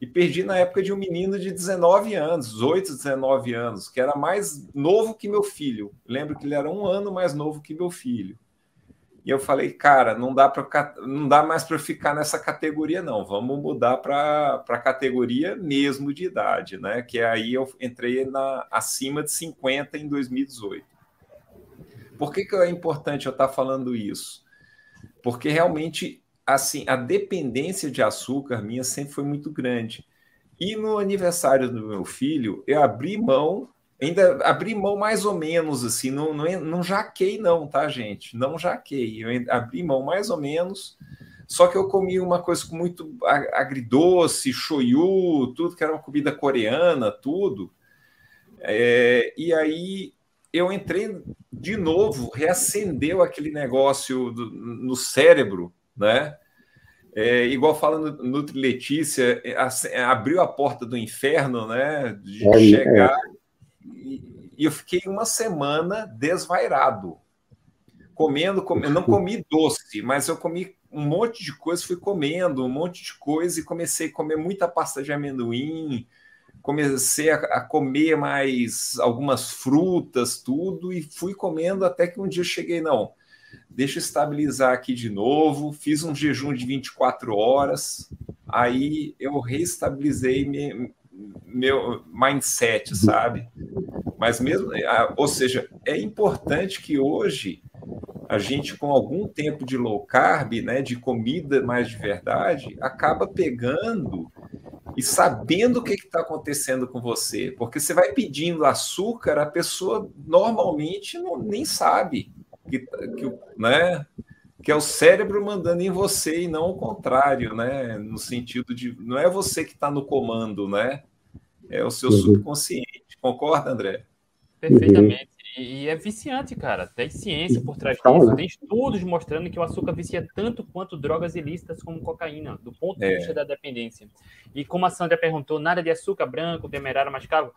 E perdi na época de um menino de 19 anos, 18, 19 anos, que era mais novo que meu filho. Lembro que ele era um ano mais novo que meu filho. E eu falei, cara, não dá para não dá mais para ficar nessa categoria não. Vamos mudar para a categoria mesmo de idade, né? Que aí eu entrei na acima de 50 em 2018. Por que, que é importante eu estar falando isso? Porque realmente assim, a dependência de açúcar minha sempre foi muito grande. E no aniversário do meu filho, eu abri mão ainda abri mão mais ou menos, assim, não, não, não jaquei não, tá, gente? Não jaquei, eu abri mão mais ou menos, só que eu comi uma coisa muito agridoce, shoyu, tudo que era uma comida coreana, tudo, é, e aí eu entrei de novo, reacendeu aquele negócio do, no cérebro, né? É, igual fala Nutri Letícia, é, abriu a porta do inferno, né? De é, chegar é e eu fiquei uma semana desvairado. Comendo, comendo, não comi doce, mas eu comi um monte de coisa, fui comendo um monte de coisa e comecei a comer muita pasta de amendoim, comecei a, a, comer mais algumas frutas, tudo, e fui comendo até que um dia cheguei, não, deixa eu estabilizar aqui de novo, fiz um jejum de 24 horas, aí eu reestabilizei me, meu mindset, sabe? Mas mesmo, ou seja, é importante que hoje a gente, com algum tempo de low carb, né, de comida mais de verdade, acaba pegando e sabendo o que está acontecendo com você. Porque você vai pedindo açúcar, a pessoa normalmente não, nem sabe que, que, né, que é o cérebro mandando em você e não o contrário, né? No sentido de não é você que está no comando, né? É o seu uhum. subconsciente. Concorda, André?
Perfeitamente. E é viciante, cara. Tem ciência por trás disso. Né? Tem estudos mostrando que o açúcar vicia tanto quanto drogas ilícitas como cocaína, do ponto de é. vista da dependência. E como a Sandra perguntou, nada de açúcar branco, demerara, mascavo.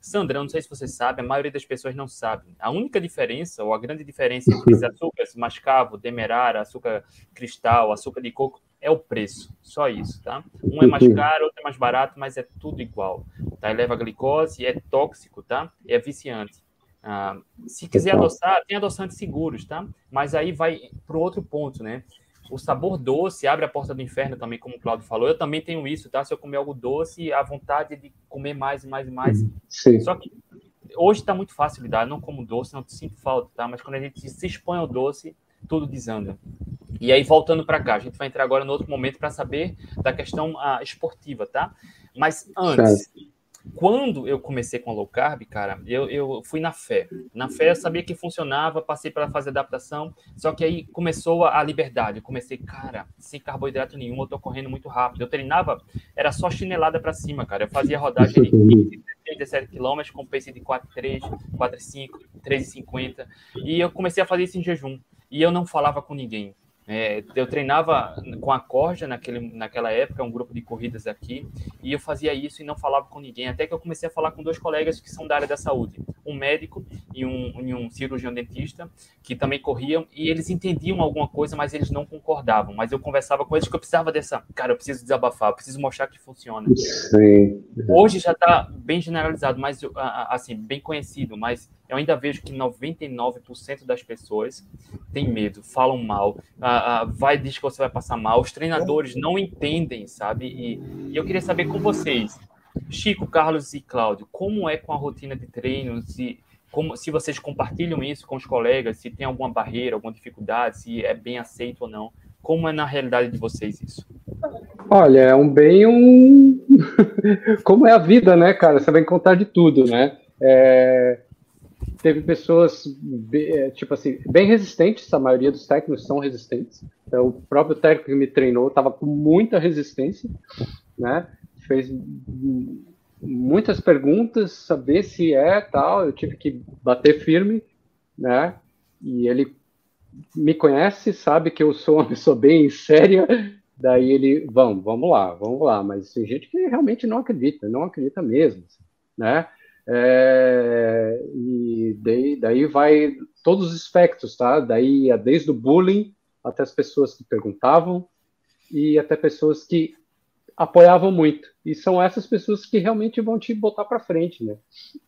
Sandra, não sei se você sabe, a maioria das pessoas não sabe. A única diferença, ou a grande diferença entre os açúcares mascavo, demerara, açúcar cristal, açúcar de coco, é o preço. Só isso, tá? Um é mais caro, outro é mais barato, mas é tudo igual. Tá? Eleva glicose, é tóxico, tá? É viciante. Ah, se quiser adoçar, tem adoçantes seguros, tá? Mas aí vai para o outro ponto, né? O sabor doce abre a porta do inferno também, como o Claudio falou. Eu também tenho isso, tá? Se eu comer algo doce, a vontade de comer mais e mais e mais. Sim. Só que hoje está muito fácil lidar. Eu não como doce, não sinto falta, tá? Mas quando a gente se expõe ao doce, tudo desanda. E aí, voltando para cá, a gente vai entrar agora no outro momento para saber da questão uh, esportiva, tá? Mas antes, quando eu comecei com a low carb, cara, eu, eu fui na fé. Na fé eu sabia que funcionava, passei pela fase de adaptação, só que aí começou a, a liberdade. Eu comecei, cara, sem carboidrato nenhum, eu tô correndo muito rápido. Eu treinava, era só chinelada para cima, cara. Eu fazia rodagem de 15, 17 km com pace de 4,3, 4,5, 3,50. E eu comecei a fazer isso em jejum. E eu não falava com ninguém. É, eu treinava com a Corja naquele, naquela época, um grupo de corridas aqui, e eu fazia isso e não falava com ninguém, até que eu comecei a falar com dois colegas que são da área da saúde, um médico e um, e um cirurgião dentista, que também corriam, e eles entendiam alguma coisa, mas eles não concordavam, mas eu conversava com eles que eu precisava dessa, cara, eu preciso desabafar, eu preciso mostrar que funciona. Sim. Hoje já está bem generalizado, mas assim, bem conhecido, mas eu ainda vejo que 99% das pessoas têm medo, falam mal, ah, ah, vai diz que você vai passar mal, os treinadores não entendem, sabe? E, e, eu queria saber com vocês, Chico, Carlos e Cláudio, como é com a rotina de treino, se, como, se vocês compartilham isso com os colegas, se tem alguma barreira, alguma dificuldade, se é bem aceito ou não, como é na realidade de vocês isso?
Olha, é um bem um... como é a vida, né, cara? Você vai encontrar de tudo, né? É teve pessoas, é, tipo assim, bem resistentes, a maioria dos técnicos são resistentes. Então, o próprio técnico que me treinou estava com muita resistência, né? Fez muitas perguntas, saber se é tal, eu tive que bater firme, né? E ele me conhece, sabe que eu sou uma pessoa bem séria, daí ele, vamos, vamos lá, vamos lá, mas tem gente que realmente não acredita, não acredita mesmo, né? É, e daí, daí vai todos os aspectos, tá? Daí é desde o bullying até as pessoas que perguntavam e até pessoas que apoiavam muito. E são essas pessoas que realmente vão te botar para frente, né?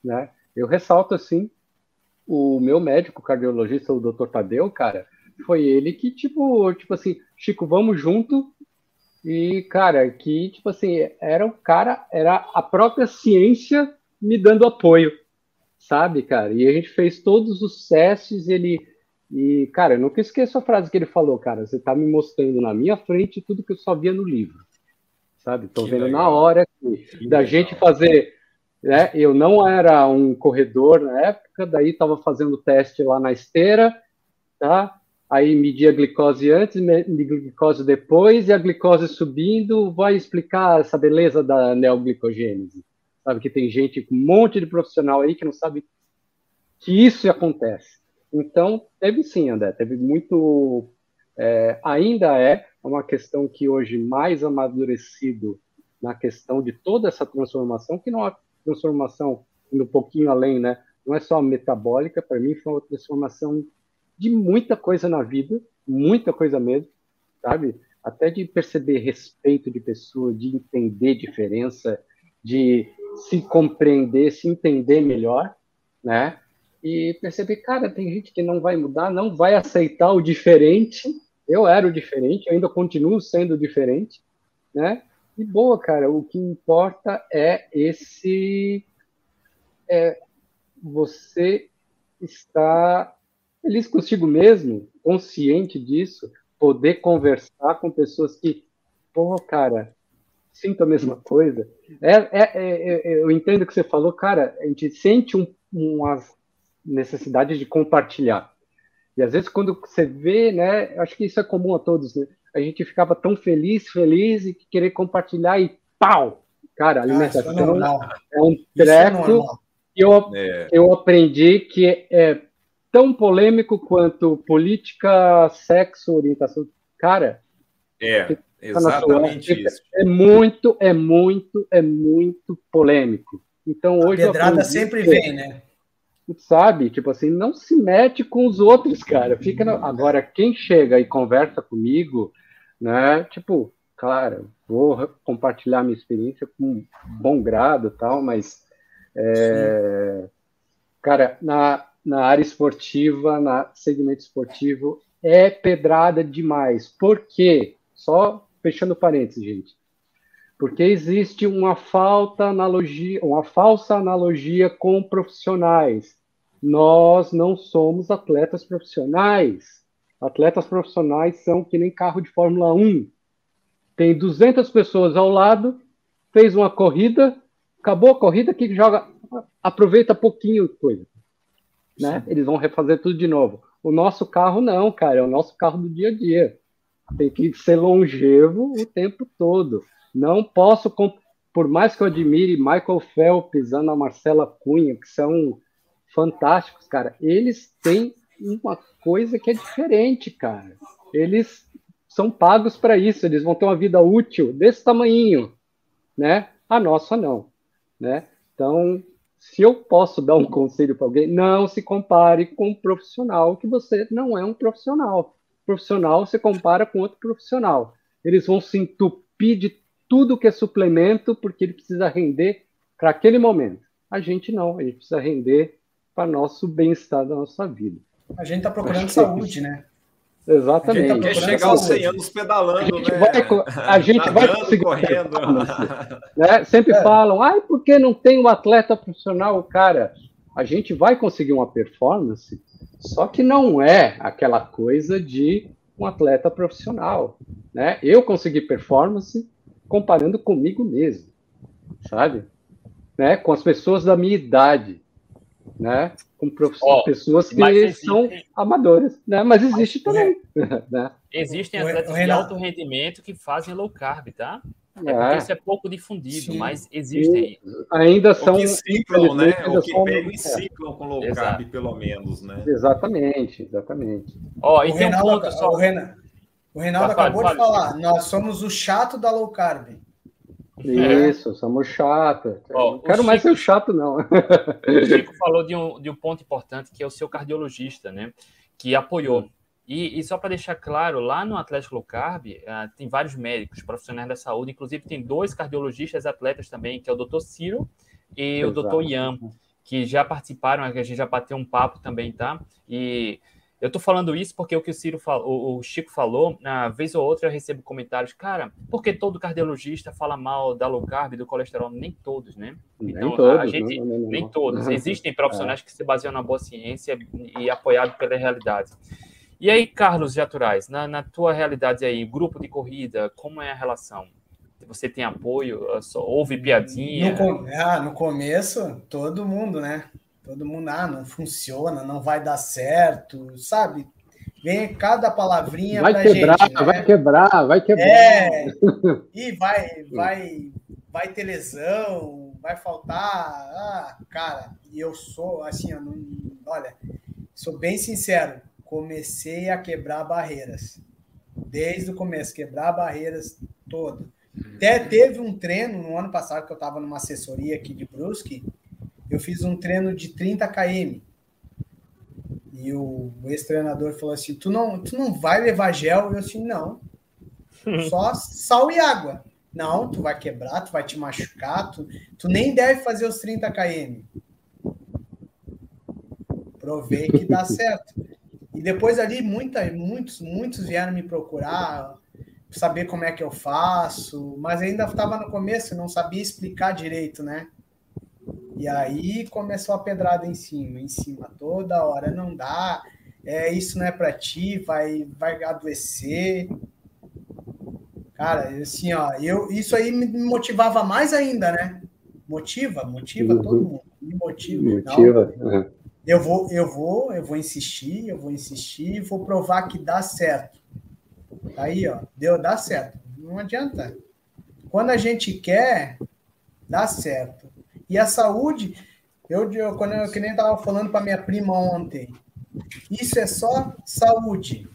né? Eu ressalto assim, o meu médico cardiologista, o Dr. Tadeu, cara, foi ele que tipo, tipo assim, Chico, vamos junto. E cara, que tipo assim, era o cara, era a própria ciência me dando apoio, sabe, cara? E a gente fez todos os testes, ele. E, cara, eu nunca esqueço a frase que ele falou, cara. Você tá me mostrando na minha frente tudo que eu só via no livro, sabe? Tô que vendo legal. na hora que, da legal. gente fazer. Né? Eu não era um corredor na época, daí tava fazendo teste lá na esteira, tá? Aí media a glicose antes, media a glicose depois, e a glicose subindo vai explicar essa beleza da neoglicogênese sabe? Que tem gente, um monte de profissional aí que não sabe que isso acontece. Então, teve sim, André, teve muito. É, ainda é uma questão que hoje mais amadurecido na questão de toda essa transformação, que não é transformação indo um pouquinho além, né? Não é só metabólica, para mim foi uma transformação de muita coisa na vida, muita coisa mesmo, sabe? Até de perceber respeito de pessoa, de entender diferença, de se compreender, se entender melhor, né? E perceber, cara, tem gente que não vai mudar, não vai aceitar o diferente. Eu era o diferente, eu ainda continuo sendo diferente, né? E boa, cara, o que importa é esse é você estar feliz consigo mesmo, consciente disso, poder conversar com pessoas que, pô, cara, sinto a mesma coisa. É, é, é, é, eu entendo o que você falou, cara, a gente sente um, uma necessidade de compartilhar. E às vezes quando você vê, né, acho que isso é comum a todos, né? A gente ficava tão feliz, feliz e querer compartilhar e pau! Cara, a ah, é alimentação ah, é, é um treco que eu, é. eu aprendi que é tão polêmico quanto política, sexo, orientação. Cara,
é exatamente sua, isso.
É muito, é muito, é muito polêmico. Então hoje
a pedrada sempre que, vem, né?
Sabe, tipo assim, não se mete com os outros, cara. Fica na... agora quem chega e conversa comigo, né? Tipo, claro, vou compartilhar minha experiência com bom grado, tal, mas é, cara, na na área esportiva, na segmento esportivo, é pedrada demais. Por quê? Só fechando parênteses, gente. Porque existe uma falta analogia, uma falsa analogia com profissionais. Nós não somos atletas profissionais. Atletas profissionais são que nem carro de Fórmula 1. Tem 200 pessoas ao lado, fez uma corrida, acabou a corrida, que joga, aproveita pouquinho coisa né? Eles vão refazer tudo de novo. O nosso carro não, cara, é o nosso carro do dia a dia. Tem que ser longevo o tempo todo. Não posso, por mais que eu admire Michael Phelps, Ana Marcela Cunha, que são fantásticos, cara, eles têm uma coisa que é diferente, cara. Eles são pagos para isso, eles vão ter uma vida útil desse tamanho, né? A nossa não, né? Então, se eu posso dar um conselho para alguém, não se compare com um profissional, que você não é um profissional. Profissional você compara com outro profissional. Eles vão se entupir de tudo que é suplemento, porque ele precisa render para aquele momento. A gente não, a gente precisa render para nosso bem-estar da nossa vida.
A gente está procurando saúde, né?
Exatamente. A
gente tá quer chegar aos 100 anos pedalando, a gente
né? Vai, a gente vai conseguir. Correndo. Né? Sempre é. falam, ai, por que não tem um atleta profissional? Cara, a gente vai conseguir uma performance, só que não é aquela coisa de um atleta profissional. Né? Eu consegui performance comparando comigo mesmo, sabe? Né? Com as pessoas da minha idade né? Com oh, pessoas que existe... são amadoras, né? Mas existe também. Né?
Existem atletas de alto rendimento que fazem low carb, tá? É, é. isso é pouco difundido, Sim. mas existem.
ainda são. O
que ciclam, né? O que são... pegam e ciclam com low Exato. carb, pelo menos, né?
Exatamente, exatamente.
Ó, oh, e o tem Reinaldo, um ponto só. O o Reinaldo acabou de falar, nós somos o chato da low carb.
Isso, somos chatos. não quero Chico, mais ser chato, não.
O Chico falou de um, de um ponto importante, que é o seu cardiologista, né? Que apoiou. E, e só para deixar claro, lá no Atlético Low Carb, uh, tem vários médicos, profissionais da saúde, inclusive tem dois cardiologistas atletas também, que é o Dr. Ciro e Exato. o Dr. Ian, que já participaram, a gente já bateu um papo também, tá? E eu estou falando isso porque o que o Ciro falou, o Chico falou, na vez ou outra eu recebo comentários, cara, por que todo cardiologista fala mal da low carb, do colesterol? Nem todos, né?
Então, nem todos,
a gente, não, não, não. nem todos. Existem profissionais é. que se baseiam na boa ciência e apoiados pela realidade. E aí, Carlos Jaturais, na, na tua realidade aí, grupo de corrida, como é a relação? Você tem apoio? Só ouve piadinha?
No, ah, no começo, todo mundo, né? Todo mundo, ah, não funciona, não vai dar certo, sabe? Vem cada palavrinha
vai quebrar, gente, né? Vai quebrar, vai quebrar.
É, e vai, vai, vai ter lesão, vai faltar. Ah, cara, e eu sou assim, eu não, olha, sou bem sincero, comecei a quebrar barreiras. Desde o começo, quebrar barreiras todo. Até teve um treino no ano passado que eu estava numa assessoria aqui de Brusque, eu fiz um treino de 30 km. E o ex-treinador falou assim: tu não, tu não vai levar gel? Eu assim, não. Só sal e água. Não, tu vai quebrar, tu vai te machucar, tu, tu nem deve fazer os 30 km. Provei que dá certo. E depois ali, muita, muitos, muitos vieram me procurar, saber como é que eu faço, mas ainda estava no começo, não sabia explicar direito, né? E aí começou a pedrada em cima, em cima, toda hora, não dá, é, isso não é para ti, vai, vai adoecer. Cara, assim, ó, eu, isso aí me motivava mais ainda, né? Motiva, motiva uhum. todo mundo. Me motiva. Motiva. Uhum. Eu vou, eu vou, eu vou insistir, eu vou insistir vou provar que dá certo. Aí, ó, deu, dá certo. Não adianta. Quando a gente quer, dá certo. E a saúde, eu, eu quando eu que nem estava falando para minha prima ontem, isso é só saúde.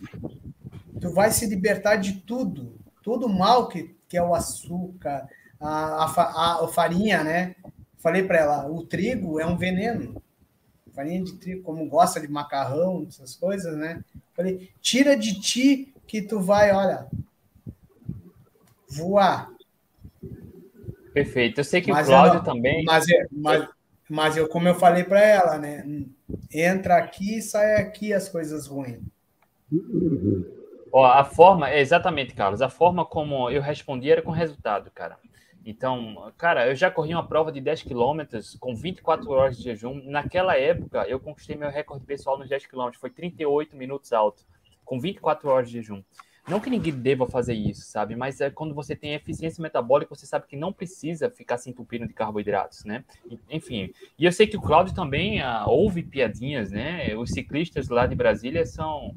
Tu vai se libertar de tudo, todo mal que, que é o açúcar, a, a, a farinha, né? Falei para ela, o trigo é um veneno farinha de trigo, como gosta de macarrão, essas coisas, né? Falei, tira de ti que tu vai, olha, voar.
Perfeito. Eu sei que mas o Cláudio
não,
também.
Mas, mas, mas eu, como eu falei para ela, né? Entra aqui e sai aqui as coisas ruins.
Ó, a forma, exatamente, Carlos, a forma como eu respondi era com resultado, cara. Então, cara, eu já corri uma prova de 10 quilômetros com 24 horas de jejum. Naquela época, eu conquistei meu recorde pessoal nos 10 quilômetros. Foi 38 minutos alto, com 24 horas de jejum. Não que ninguém deva fazer isso, sabe? Mas é quando você tem eficiência metabólica, você sabe que não precisa ficar se entupindo de carboidratos, né? Enfim. E eu sei que o Claudio também ah, ouve piadinhas, né? Os ciclistas lá de Brasília são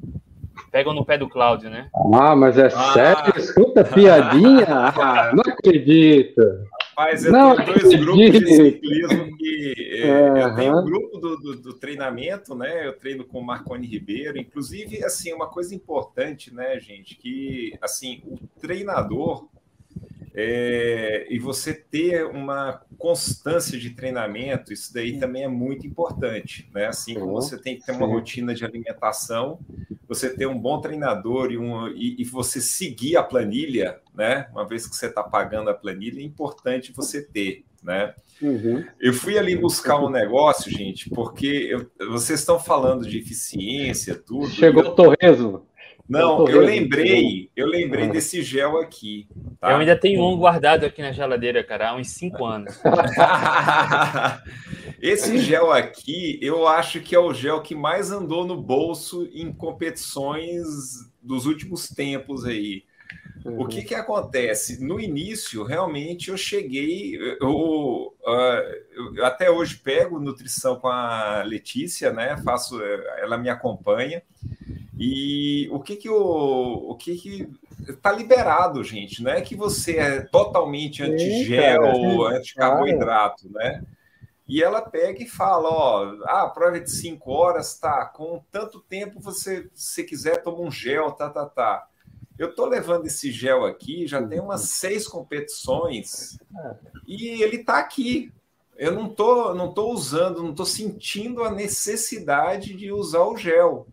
Pegam no pé do Cláudio, né?
Ah, mas é ah. sério? Escuta piadinha? Ah, não acredito.
Rapaz, eu não tenho dois grupos de ciclismo que uhum. eu tenho um grupo do, do, do, treinamento, né? Eu treino com o Marconi Ribeiro. Inclusive, assim, uma coisa importante, né, gente, que assim, o treinador é, e você ter uma constância de treinamento, isso daí também é muito importante, né? Assim como você tem que ter uma rotina de alimentação, você ter um bom treinador e, um, e, e você seguir a planilha, né? Uma vez que você está pagando a planilha, é importante você ter, né? Uhum. Eu fui ali buscar um negócio, gente, porque eu, vocês estão falando de eficiência, tudo.
Chegou o Torresmo.
Não, eu lembrei, eu lembrei ah. desse gel aqui.
Tá? Eu ainda tenho um guardado aqui na geladeira, cara, há uns cinco anos.
Esse gel aqui, eu acho que é o gel que mais andou no bolso em competições dos últimos tempos aí. Uhum. O que que acontece? No início, realmente, eu cheguei, eu, uh, eu, até hoje pego nutrição com a Letícia, né? Faço, ela me acompanha. E o que que o, o que que tá liberado, gente? Não é que você é totalmente antigel, anti-carboidrato, né? E ela pega e fala, ó, ah, a prova é de cinco horas, tá, com tanto tempo você, se quiser, toma um gel, tá, tá, tá. Eu tô levando esse gel aqui, já tem umas seis competições, e ele tá aqui. Eu não tô, não tô usando, não tô sentindo a necessidade de usar o gel.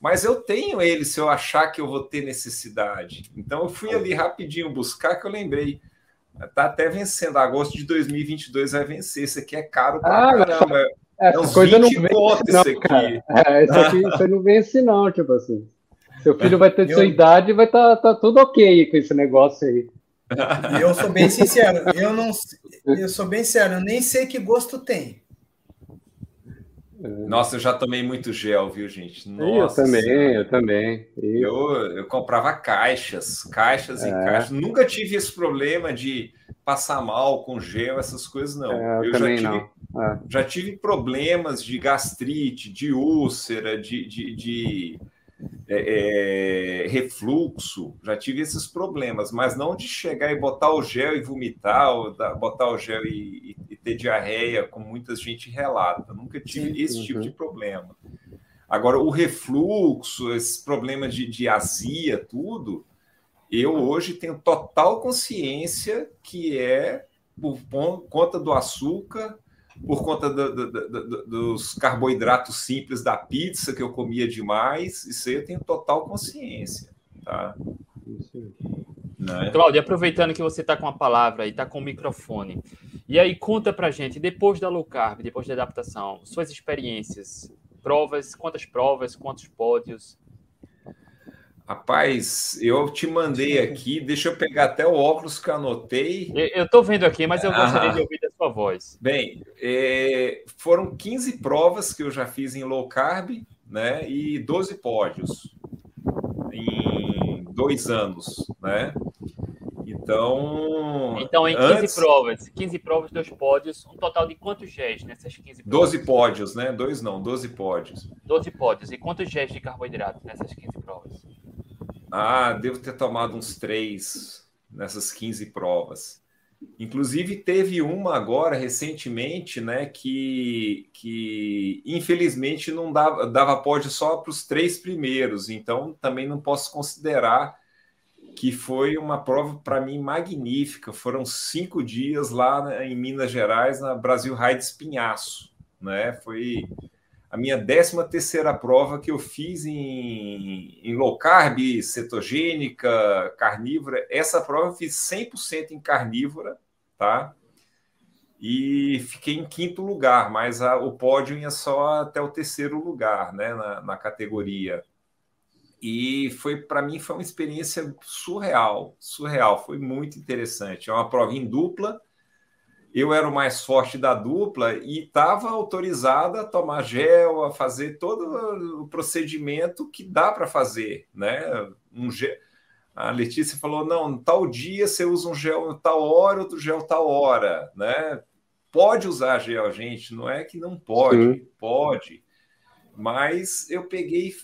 Mas eu tenho ele se eu achar que eu vou ter necessidade. Então eu fui ali rapidinho buscar que eu lembrei. Tá até vencendo. Agosto de 2022 vai vencer. Isso aqui é caro pra ah, caramba.
Essa é coisa não vence, não, aqui. Cara. É, isso aqui você não vence, não, tipo assim. Seu filho vai ter eu... sua idade e vai estar tá, tá tudo ok com esse negócio aí.
Eu sou bem sincero, eu não eu sou bem sincero, eu nem sei que gosto tem.
Nossa, eu já tomei muito gel, viu, gente? Nossa,
eu também, senhora. eu também.
Eu, eu comprava caixas, caixas é. e caixas. Nunca tive esse problema de passar mal com gel, essas coisas, não.
É, eu, eu já, tive, não.
É. já tive problemas de gastrite, de úlcera, de, de, de é, é, refluxo, já tive esses problemas, mas não de chegar e botar o gel e vomitar, ou da, botar o gel e, e, e, ter diarreia, como muita gente relata. Nunca tive Sim, esse uhum. tipo de problema. Agora, o refluxo, esse problema de, de azia, tudo, eu hoje tenho total consciência que é por conta do açúcar, por conta do, do, do, dos carboidratos simples da pizza que eu comia demais. Isso aí eu tenho total consciência. Tá?
Né? Cláudio, aproveitando que você está com a palavra e está com o microfone, e aí conta para gente, depois da low carb, depois da adaptação, suas experiências, provas, quantas provas, quantos pódios?
Rapaz, eu te mandei aqui, deixa eu pegar até o óculos que eu anotei.
Eu estou vendo aqui, mas eu gostaria ah, de ouvir a sua voz.
Bem, é, foram 15 provas que eu já fiz em low carb, né? E 12 pódios em dois anos, né? Então.
Então, em 15 antes... provas, 15 provas, dois pódios, um total de quantos Gs nessas 15
provas? 12 pódios, né? Dois não, 12 pódios.
12 pódios. E quantos Gs de carboidrato nessas 15 provas?
Ah, devo ter tomado uns três nessas 15 provas. Inclusive, teve uma agora, recentemente, né, que, que infelizmente não dava, dava pódio só para os três primeiros, então também não posso considerar que foi uma prova para mim magnífica. Foram cinco dias lá né, em Minas Gerais, na Brasil Ride Espinhaço. Né? Foi a minha 13 terceira prova que eu fiz em, em low carb, cetogênica, carnívora. Essa prova eu fiz 100% em carnívora, tá? E fiquei em quinto lugar, mas a, o pódio ia só até o terceiro lugar, né, na, na categoria. E foi para mim foi uma experiência surreal, surreal, foi muito interessante. É uma prova em dupla, eu era o mais forte da dupla e estava autorizada a tomar gel, a fazer todo o procedimento que dá para fazer, né? Um gel... A Letícia falou: não, tal dia você usa um gel tal hora, outro gel tal hora, né? Pode usar gel, gente, não é que não pode, Sim. pode. Mas eu peguei,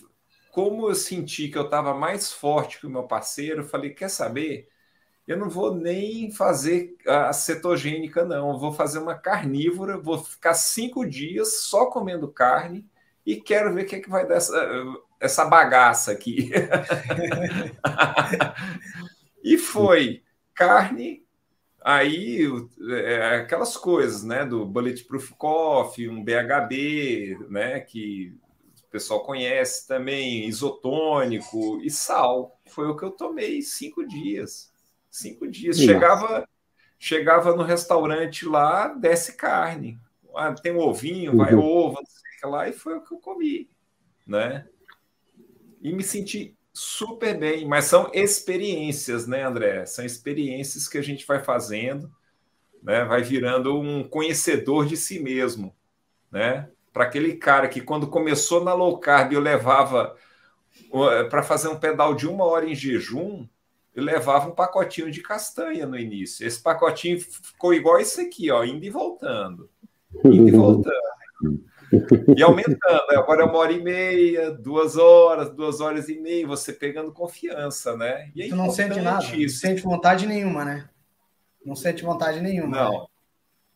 como eu senti que eu estava mais forte que o meu parceiro, falei: quer saber? Eu não vou nem fazer a cetogênica, não. Eu vou fazer uma carnívora, vou ficar cinco dias só comendo carne e quero ver o que, é que vai dar essa, essa bagaça aqui. e foi carne, aí é, aquelas coisas, né, do Bulletproof Coffee, um BHB, né, que o pessoal conhece também, isotônico e sal. Foi o que eu tomei cinco dias. Cinco dias. Chegava, chegava no restaurante lá, desce carne. Ah, tem um ovinho, vai uhum. ovo, não sei o que lá, e foi o que eu comi, né? E me senti super bem, mas são experiências, né, André? São experiências que a gente vai fazendo, né? Vai virando um conhecedor de si mesmo, né? Para aquele cara que quando começou na low carb eu levava para fazer um pedal de uma hora em jejum, levava um pacotinho de castanha no início. Esse pacotinho ficou igual esse aqui, ó, indo e voltando. Indo e voltando. E aumentando. Agora é uma hora e meia, duas horas, duas horas e meia, você pegando confiança, né?
E é tu não sente nada, isso. não sente vontade nenhuma, né? Não sente vontade nenhuma.
Não. Né?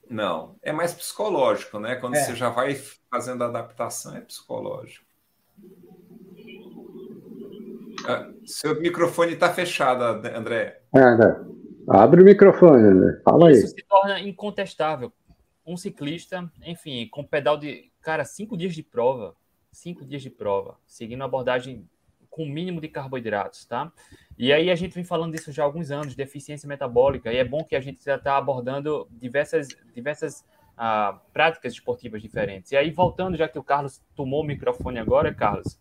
Não, é mais psicológico, né? Quando é. você já vai fazendo a adaptação, é psicológico. Ah, seu microfone está fechado, André.
É, né? Abre o microfone, André. Fala aí. Isso
se torna incontestável. Um ciclista, enfim, com pedal de. Cara, cinco dias de prova. Cinco dias de prova. Seguindo a abordagem com o mínimo de carboidratos, tá? E aí a gente vem falando disso já há alguns anos, de eficiência metabólica, e é bom que a gente já está abordando diversas, diversas ah, práticas esportivas diferentes. E aí, voltando, já que o Carlos tomou o microfone agora, Carlos,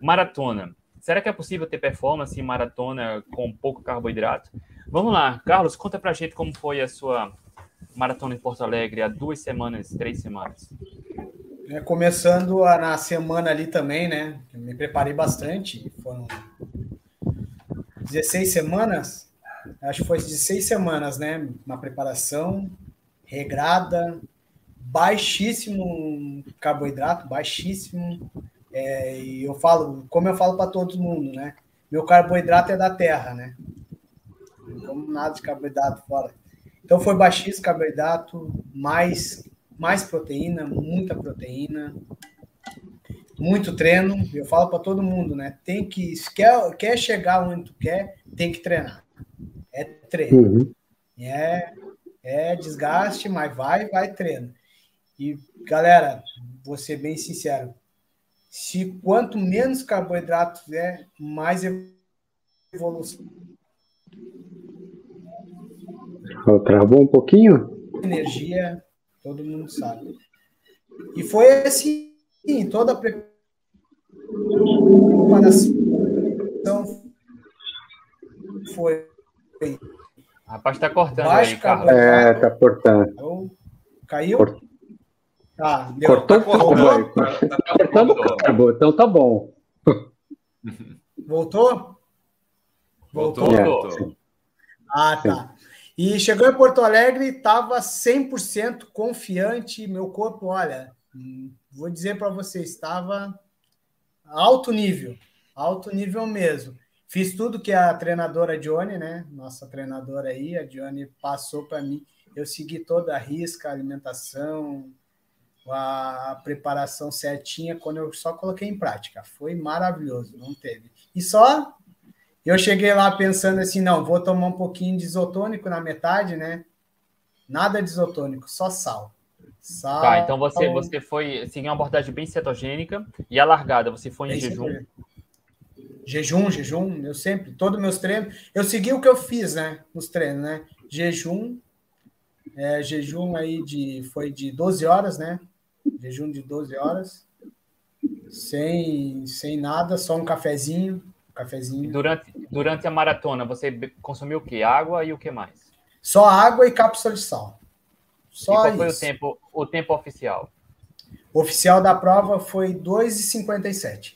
maratona. Será que é possível ter performance em maratona com pouco carboidrato? Vamos lá, Carlos, conta pra gente como foi a sua maratona em Porto Alegre há duas semanas, três semanas.
É, começando a, na semana ali também, né? me preparei bastante. Foram 16 semanas. Acho que foi 16 semanas, né? Uma preparação regrada, baixíssimo carboidrato, baixíssimo. É, e eu falo, como eu falo para todo mundo, né? Meu carboidrato é da terra, né? Não como nada de carboidrato fora. Então foi baixíssimo carboidrato, mais, mais proteína, muita proteína, muito treino. Eu falo para todo mundo, né? Tem que, se quer, quer chegar onde tu quer, tem que treinar. É treino. Uhum. É, é desgaste, mas vai, vai treino. E galera, vou ser bem sincero, se quanto menos carboidrato tiver, mais evolução
Travou um pouquinho?
Energia, todo mundo sabe. E foi assim, toda a preparação foi.
Rapaz, está cortando
Baixo
aí, Carlos.
É, tá cortando.
Então, caiu?
Cort-
Tá, deu.
Cortou
Tá
o cabo aí.
cortando, tá- tá
Cortando o cabo, então tá bom.
Voltou?
Voltou, voltou.
Ah, tá. E chegou em Porto Alegre, estava 100% confiante. Meu corpo, olha, hum, vou dizer para você, estava alto nível, alto nível mesmo. Fiz tudo que a treinadora Johnny, né? Nossa treinadora aí, a Johnny passou para mim. Eu segui toda a risca, a alimentação, a preparação certinha quando eu só coloquei em prática. Foi maravilhoso, não teve. E só eu cheguei lá pensando assim, não, vou tomar um pouquinho de isotônico na metade, né? Nada de isotônico, só sal. Sal.
Tá, então você, você foi seguiu uma abordagem bem cetogênica e a largada, você foi em jejum.
sempre. Jejum, jejum, eu sempre, todos meus treinos, eu segui o que eu fiz, né, nos treinos, né? Jejum, é, jejum aí de, foi de 12 horas, né? Jejum de 12 horas, sem, sem nada, só um cafezinho,
E
cafezinho.
Durante, durante a maratona, você consumiu o quê? Água e o que mais?
Só água e cápsula de sal.
e
Só
qual foi o
isso.
tempo, o tempo oficial?
O oficial da prova foi 2h57.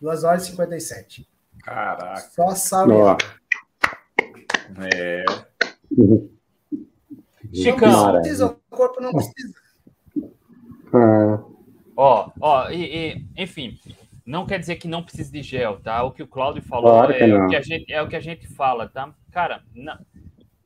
2 horas e 57.
Caraca.
Só sal e.
É.
Chicão,
Não precisa, o corpo não precisa.
Ah,
ó, ó, e, e, enfim, não quer dizer que não precise de gel, tá? O que o Cláudio falou
Claro
é, o que a gente, é o que a gente fala, tá? Cara, não,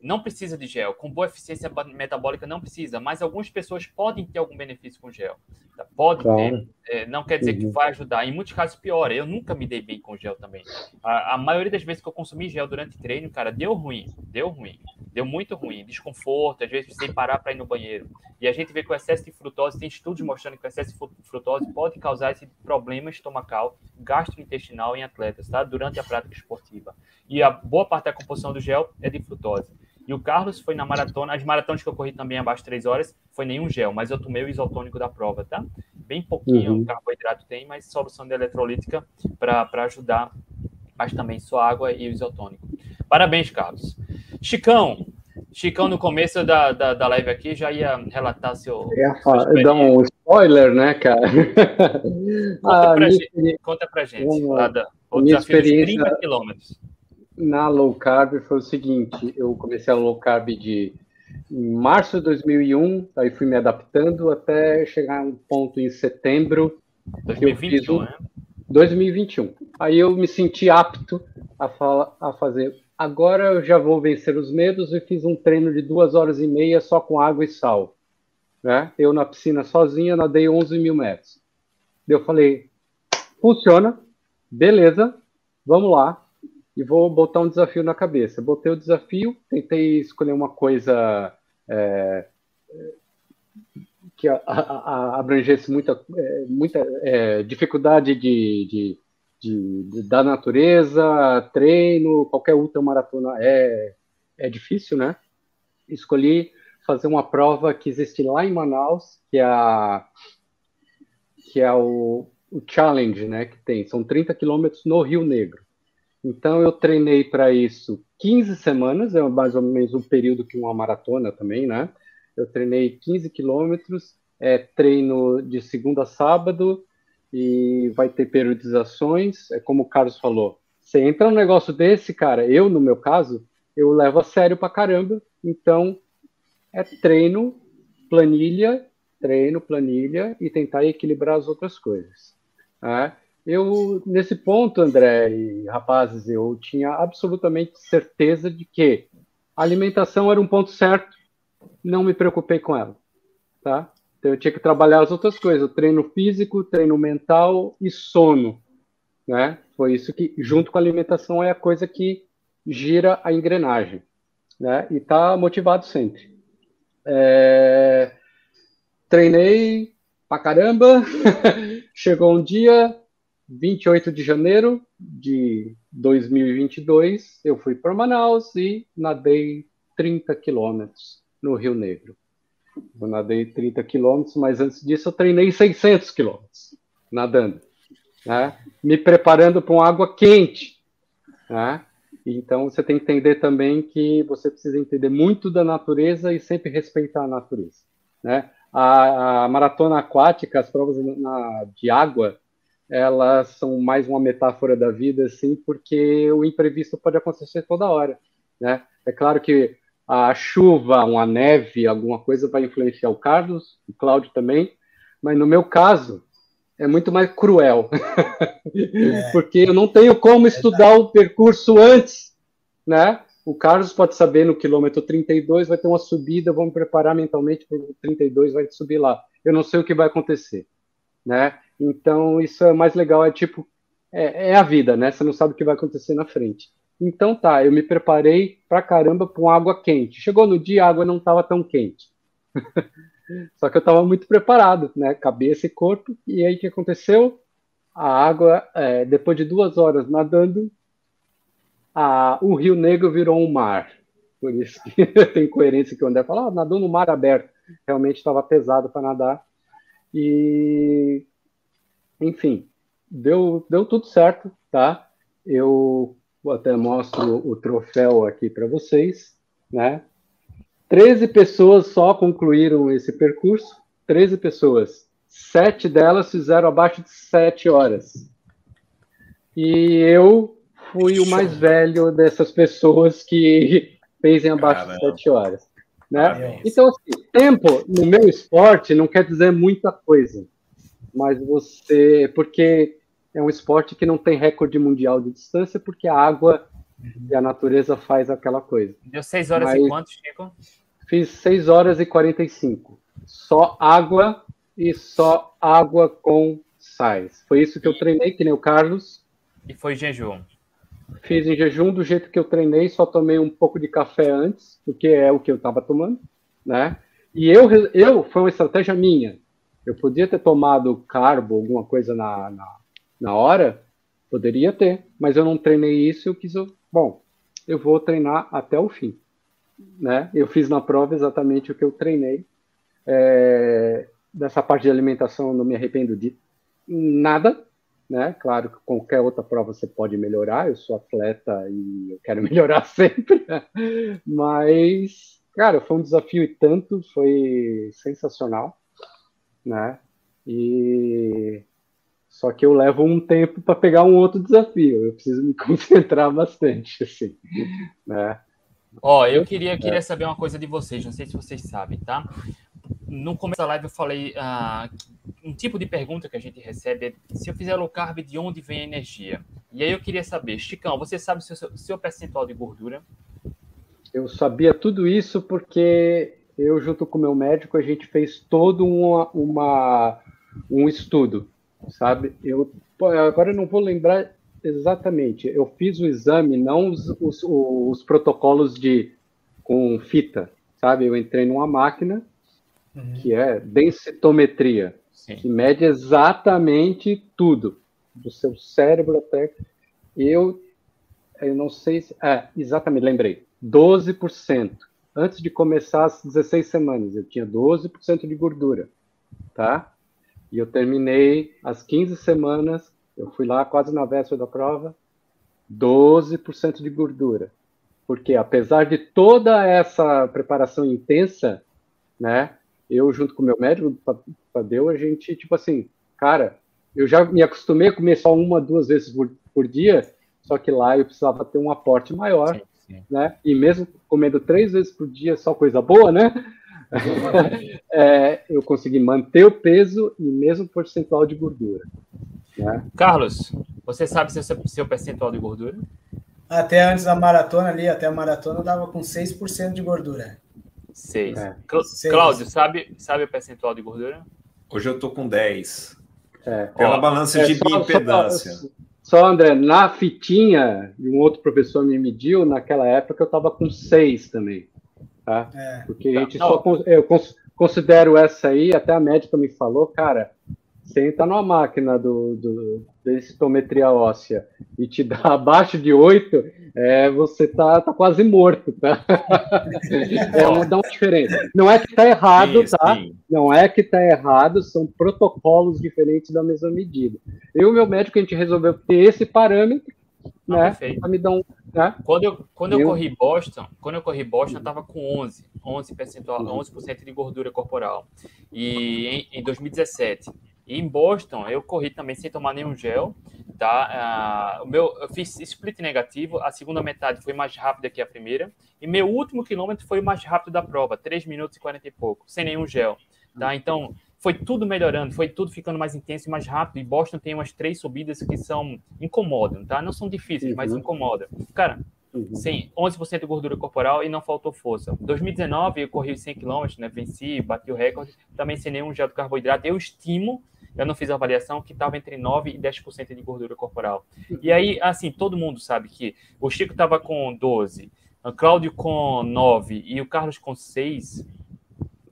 não precisa de gel. Com boa eficiência metabólica não precisa, mas algumas pessoas podem ter algum benefício com gel. Tá? Pode
Claro.
ter. É, não quer dizer que vai ajudar. Em muitos casos piora. Eu nunca me dei bem com gel também. A, a maioria das vezes que eu consumi gel durante treino, cara, deu ruim. Deu ruim. Deu muito ruim. Desconforto, às vezes sem parar para ir no banheiro. E a gente vê que o excesso de frutose, tem estudos mostrando que o excesso de fru- frutose pode causar esse problema estomacal, gastrointestinal em atletas, tá? Durante a prática esportiva. E a boa parte da composição do gel é de frutose. E o Carlos foi na maratona, as maratonas que eu corri também abaixo de 3 horas, foi nenhum gel, mas eu tomei o isotônico da prova, tá? Bem pouquinho
Uhum.
carboidrato tem, mas solução de eletrolítica para ajudar, mas também só água e o isotônico. Parabéns, Carlos. Chicão, Chicão no começo da, da, da live aqui já ia relatar seu. experiência.
dar um spoiler, né, cara?
Conta
Ah,
pra gente. Conta pra gente.
Vamos lá.
Da, o
Minha experiência-
30 quilômetros.
Na low carb foi o seguinte: eu comecei a low carb de em março de 2001, aí fui me adaptando até chegar a um ponto em setembro
2021,
um-
né?
2021. Aí eu me senti apto a, fa- a fazer. Agora eu já vou vencer os medos e fiz um treino de duas horas e meia só com água e sal. Né? Eu na piscina sozinha nadei 11 mil metros. Eu falei, funciona, beleza, vamos lá. E vou botar um desafio na cabeça. Botei o desafio, tentei escolher uma coisa é, que a- a- a- abrangesse muita, é, muita é, dificuldade de, de, de- de- da natureza, treino, qualquer ultramaratona é, é difícil, né? Escolhi fazer uma prova que existe lá em Manaus, que é, a, que é o, o Challenge, né? Que tem, são 30 quilômetros no Rio Negro. Então eu treinei para isso 15 semanas, é mais ou menos o período que uma maratona também, né? Eu treinei 15 quilômetros, é treino de segunda a sábado e vai ter periodizações. É como o Carlos falou, você entra num negócio desse, cara, eu no meu caso, eu levo a sério pra caramba. Então é treino, planilha, treino, planilha e tentar equilibrar as outras coisas. né? Eu, nesse ponto, André e rapazes, eu tinha absolutamente certeza de que a alimentação era um ponto certo, não me preocupei com ela, tá? Então eu tinha que trabalhar as outras coisas, treino físico, treino mental e sono, né? Foi isso que, junto com a alimentação, é a coisa que gira a engrenagem, né? E tá motivado sempre. É... Treinei pra caramba, chegou um dia, 28 de janeiro de 2022, eu fui para Manaus e nadei 30 quilômetros no Rio Negro. Eu nadei 30 quilômetros, mas antes disso eu treinei 600 quilômetros nadando, né? me preparando para água quente. Né? Então você tem que entender também que você precisa entender muito da natureza e sempre respeitar a natureza. Né? A, a maratona aquática, as provas na, de água, elas são mais uma metáfora da vida, assim, porque o imprevisto pode acontecer toda hora. Né? É claro que a chuva, uma neve, alguma coisa vai influenciar o Carlos, o Cláudio também, mas no meu caso é muito mais cruel, é. porque eu não tenho como estudar o percurso antes, né? O Carlos pode saber no quilômetro 32 vai ter uma subida, vou me preparar mentalmente para o 32 vai subir lá. Eu não sei o que vai acontecer, né? Então isso é mais legal, é tipo é, é a vida, né? Você não sabe o que vai acontecer na frente. Então tá, eu me preparei pra caramba com água quente. Chegou no dia, a água não estava tão quente. Só que eu estava muito preparado, né? Cabeça e corpo. E aí o que aconteceu? A água, é, depois de duas horas nadando, a, o Rio Negro virou um mar. Por isso que tem coerência que o André fala, ah, nadou no mar aberto. Realmente estava pesado para nadar. E, enfim, deu, deu tudo certo, tá? Eu até mostro o troféu aqui para vocês, né? 13 pessoas só concluíram esse percurso, 13 pessoas. Sete delas fizeram abaixo de sete horas. E eu fui o mais velho dessas pessoas que fez em abaixo Caramba. de sete horas. Né? Então, assim, tempo no meu esporte não quer dizer muita coisa. Mas você. Porque é um esporte que não tem recorde mundial de distância, porque a água e a natureza faz aquela coisa.
Deu 6 horas Mas e quanto, Chico?
Fiz 6 horas e 45. Só água e só água com sais. Foi isso que eu treinei, que nem o Carlos.
E foi jejum?
Fiz em jejum do jeito que eu treinei, só tomei um pouco de café antes, porque é o que eu estava tomando, né? E eu, eu, foi uma estratégia minha. Eu podia ter tomado carbo, alguma coisa na, na na hora, poderia ter, mas eu não treinei isso, eu quis, bom, eu vou treinar até o fim, né? Eu fiz na prova exatamente o que eu treinei. É, dessa parte de alimentação eu não me arrependo de nada, né? Claro que qualquer outra prova você pode melhorar, eu sou atleta e eu quero melhorar sempre, né? mas, cara, foi um desafio e tanto, foi sensacional, né? E só que eu levo um tempo para pegar um outro desafio. Eu preciso me concentrar bastante, assim, né?
Ó, eu queria, queria é. saber uma coisa de vocês, não sei se vocês sabem, tá? No começo da live eu falei ah, um tipo de pergunta que a gente recebe é se eu fizer low carb, de onde vem a energia? E aí eu queria saber, Chicão, você sabe o seu, seu percentual de gordura?
Eu sabia tudo isso porque eu, junto com o meu médico, a gente fez todo uma, uma um estudo sabe? Eu agora eu não vou lembrar exatamente. Eu fiz o exame, não os, os, os protocolos de com fita, sabe? Eu entrei numa máquina uhum. que é densitometria, Sim. que mede exatamente tudo do seu cérebro até eu eu não sei se é, exatamente, lembrei. 12%. Antes de começar as 16 semanas, eu tinha 12% de gordura, tá? E eu terminei as 15 semanas, eu fui lá quase na véspera da prova, 12% de gordura. Porque apesar de toda essa preparação intensa, né, eu junto com meu médico, Tadeu, a gente, tipo assim, cara, eu já me acostumei a comer só uma, duas vezes por, por dia, só que lá eu precisava ter um aporte maior, sim. Né? E mesmo comendo três vezes por dia, só coisa boa, né? é, eu consegui manter o peso e mesmo percentual de gordura. Né?
Carlos, você sabe seu, seu percentual de gordura?
Até antes da maratona ali, até a maratona, eu dava com 6% de gordura.
6. É. Cláudio, sabe, sabe o percentual de gordura?
Hoje eu tô com 10. É. Pela Ó, balança é, de só, impedância.
Só, só, André, na fitinha, um outro professor me mediu, naquela época eu tava com 6 também. Tá? É. Porque a gente só. Eu considero essa aí, até a médica me falou, cara, você entra numa máquina do, do densitometria óssea e te dá abaixo de 8, é, você tá, tá quase morto, tá? é uma, dá uma diferença. Não é que tá errado, sim, tá? Sim. Não é que tá errado, são protocolos diferentes da mesma medida. Eu e o meu médico, a gente resolveu ter esse parâmetro, ah, né? Perfeito. Me dar um,
né? Quando eu, quando eu corri Boston, quando eu corri Boston, eu tava com 11, 11 percentual, 11% de gordura corporal. E em, em 2017, e em Boston, eu corri também sem tomar nenhum gel, tá? Uh, o meu, eu fiz split negativo, a segunda metade foi mais rápida que a primeira, e meu último quilômetro foi o mais rápido da prova, 3 minutos e 40 e pouco, sem nenhum gel, tá? Então, foi tudo melhorando, foi tudo ficando mais intenso e mais rápido, e Boston tem umas três subidas que são, incomodam, tá? Não são difíceis, uhum. mas incomodam. Cara, Uhum. Sim, 11% de gordura corporal e não faltou força. 2019 eu corri 100 km, né? Venci, bati o recorde, também sem nenhum gel de carboidrato. Eu estimo eu não fiz a avaliação, que estava entre 9% e 10% de gordura corporal. E aí, assim, todo mundo sabe que o Chico estava com 12%, o Cláudio com 9% e o Carlos com 6%,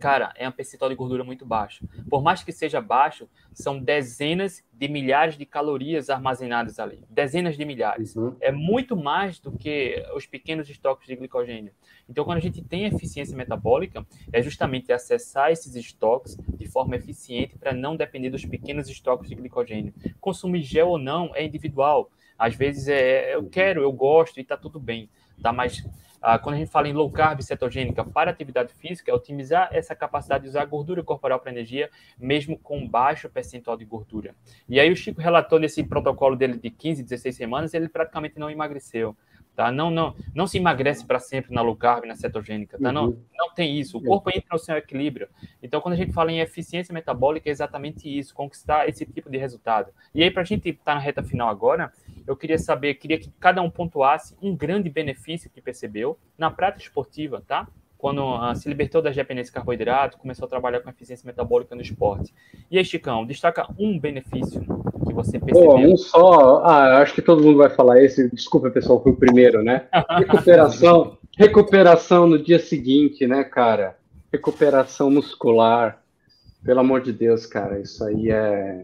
cara, é um percentual de gordura muito baixo. Por mais que seja baixo, são dezenas de milhares de calorias armazenadas ali. Dezenas de milhares. Uhum. É muito mais do que os pequenos estoques de glicogênio. Então, quando a gente tem eficiência metabólica, é justamente acessar esses estoques de forma eficiente para não depender dos pequenos estoques de glicogênio. Consumir gel ou não é individual. Às vezes é eu quero, eu gosto e está tudo bem. Tá? Mas ah, quando a gente fala em low carb cetogênica para atividade física, é otimizar essa capacidade de usar gordura corporal para energia, mesmo com baixo percentual de gordura. E aí o Chico relatou nesse protocolo dele de 15, 16 semanas, ele praticamente não emagreceu. Tá? Não, não, não se emagrece para sempre na low carb, na cetogênica, tá? Uhum. Não, não tem isso. O corpo entra no seu equilíbrio. Então, quando a gente fala em eficiência metabólica, é exatamente isso, conquistar esse tipo de resultado. E aí, para a gente estar tá na reta final agora, eu queria saber, queria que cada um pontuasse um grande benefício que percebeu na prática esportiva, tá? Quando uh, se libertou das dependências de carboidrato, começou a trabalhar com eficiência metabólica no esporte. E aí, Chicão, destaca um benefício que você percebeu?
um só. Ah, acho que todo mundo vai falar esse. Desculpa, pessoal, foi o primeiro, né? Recuperação, recuperação no dia seguinte, né, cara? Recuperação muscular. Pelo amor de Deus, cara, isso aí é,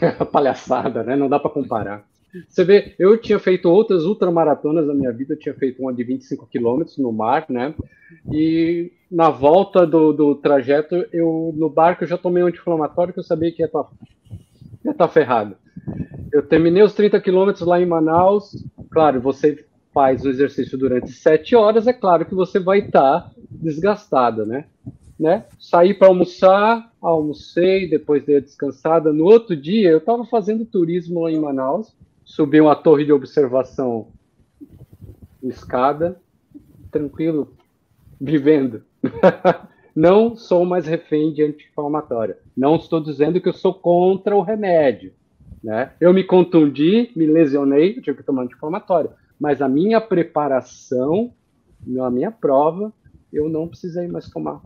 é palhaçada, né? Não dá para comparar. Você vê, eu tinha feito outras ultramaratonas na minha vida, eu tinha feito uma de 25 quilômetros no mar, né? E na volta do, do trajeto, eu no barco eu já tomei um anti-inflamatório que eu sabia que ia estar tá tá ferrado. Eu terminei os 30 quilômetros lá em Manaus. Claro, você faz o exercício durante 7 horas, é claro que você vai estar tá né? né? Saí para almoçar, almocei, depois dei a descansada. No outro dia, eu estava fazendo turismo lá em Manaus, subi uma torre de observação, escada, tranquilo, vivendo. não sou mais refém de anti-inflamatória. Não estou dizendo que eu sou contra o remédio. Né? Eu me contundi, me lesionei, tive que tomar anti-inflamatório. Mas a minha preparação, a minha prova, eu não precisei mais tomar.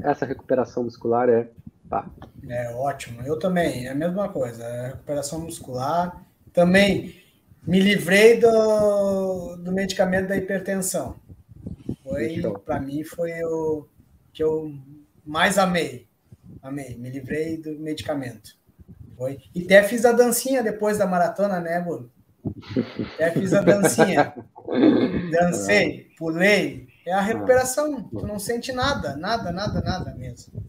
Essa recuperação muscular é. Tá.
É ótimo. Eu também, é a mesma coisa. A recuperação muscular. Também me livrei do, do medicamento da hipertensão. Foi, para mim, foi o que eu mais amei. Amei, me livrei do medicamento. Foi. E até fiz a dancinha depois da maratona, né, Bruno? Até fiz a dancinha. Dancei, pulei. É a recuperação. Tu não sente nada, nada, nada, nada mesmo.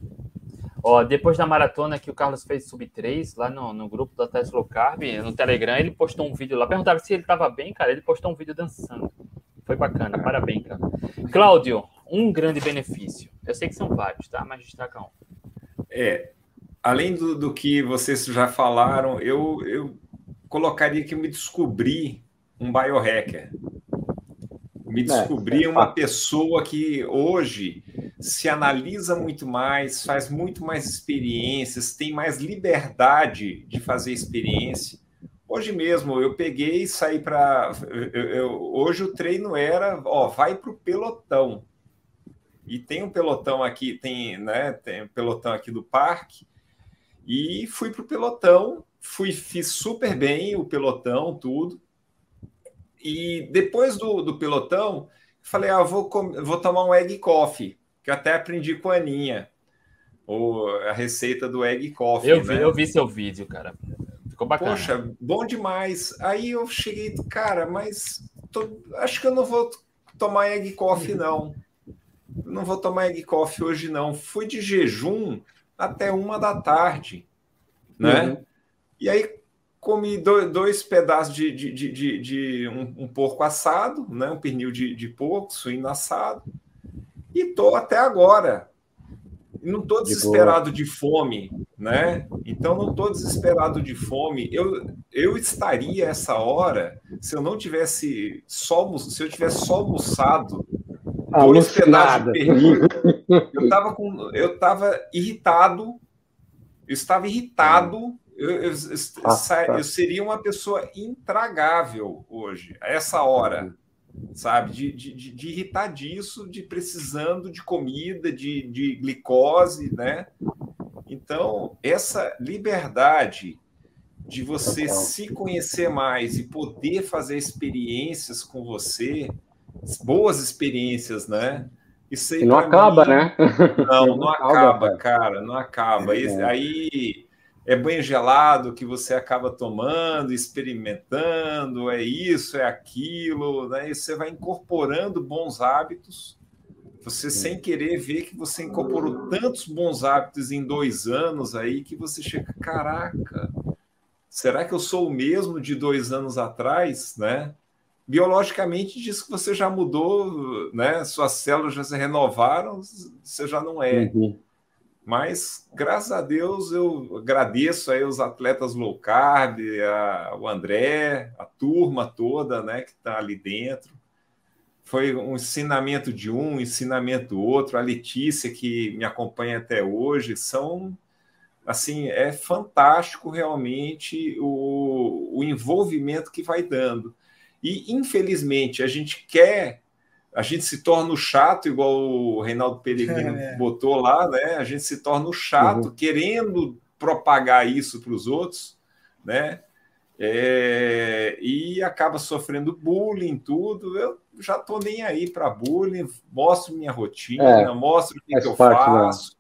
Ó, depois da maratona que o Carlos fez sub 3, lá no, no grupo da Tesla Carb, no Telegram, ele postou um vídeo lá. Perguntaram se ele estava bem, cara. Ele postou um vídeo dançando. Foi bacana, parabéns, cara. Cláudio, um grande benefício. Eu sei que são vários, tá? Mas destaca um.
É, além do, do que vocês já falaram, eu, eu colocaria que eu me descobri um biohacker. Me é, descobri é, uma pessoa que hoje se analisa muito mais, faz muito mais experiências, tem mais liberdade de fazer experiência. Hoje mesmo eu peguei e saí para. Hoje o treino era, ó, vai para o pelotão. E tem um pelotão aqui, tem, né? Tem um pelotão aqui do parque. E fui para o pelotão, fui, fiz super bem o pelotão, tudo. E depois do, do pelotão, falei, ah, vou, vou tomar um egg coffee, que eu até aprendi com a Aninha. o, a receita do egg coffee.
Eu vi,
né?
eu vi seu vídeo, cara. Ficou bacana.
Poxa, bom demais. Aí eu cheguei, cara, mas tô, acho que eu não vou tomar egg coffee, não. Não vou tomar egg coffee hoje, não. Fui de jejum até uma da tarde, né? Uhum. E aí comi dois, dois pedaços de, de, de, de, de um, um, porco assado, né? Um pernil de, de porco, suíno assado. E tô até agora. Não estou desesperado de, de fome, né? Então não estou desesperado de fome. Eu, eu estaria essa hora se eu não tivesse só se eu tivesse só almoçado dois pedaços de pernil. Eu estava com eu estava irritado. Eu estava irritado. Eu, eu, eu, ah, tá. eu, seria uma pessoa intragável hoje, a essa hora sabe? De, de, de irritar disso, de precisando de comida, de, de glicose, né? Então, essa liberdade de você se conhecer mais e poder fazer experiências com você, boas experiências, né?
Isso aí, não acaba, mim, né?
Não, não, não acaba, cara, não acaba. É. Aí é banho gelado que você acaba tomando, experimentando, é isso, é aquilo, né? E você vai incorporando bons hábitos. Você sem querer ver que você incorporou tantos bons hábitos em dois anos aí que você chega, caraca, será que eu sou o mesmo de dois anos atrás, né? Biologicamente diz que você já mudou, né? Suas células já se renovaram, você já não é. Uhum. Mas, graças a Deus, eu agradeço aí os atletas low carb, a, o André, a turma toda né, que está ali dentro. Foi um ensinamento de um, um ensinamento do outro. A Letícia, que me acompanha até hoje, são assim, é fantástico realmente o, o envolvimento que vai dando. E, infelizmente, a gente quer a gente se torna o chato, igual o Reinaldo Peregrino é. botou lá, né? A gente se torna o chato, uhum. querendo propagar isso para os outros, né? É, e acaba sofrendo bullying, tudo. Eu já estou nem aí para bullying, mostro minha rotina, é, mostro o que, que eu faço.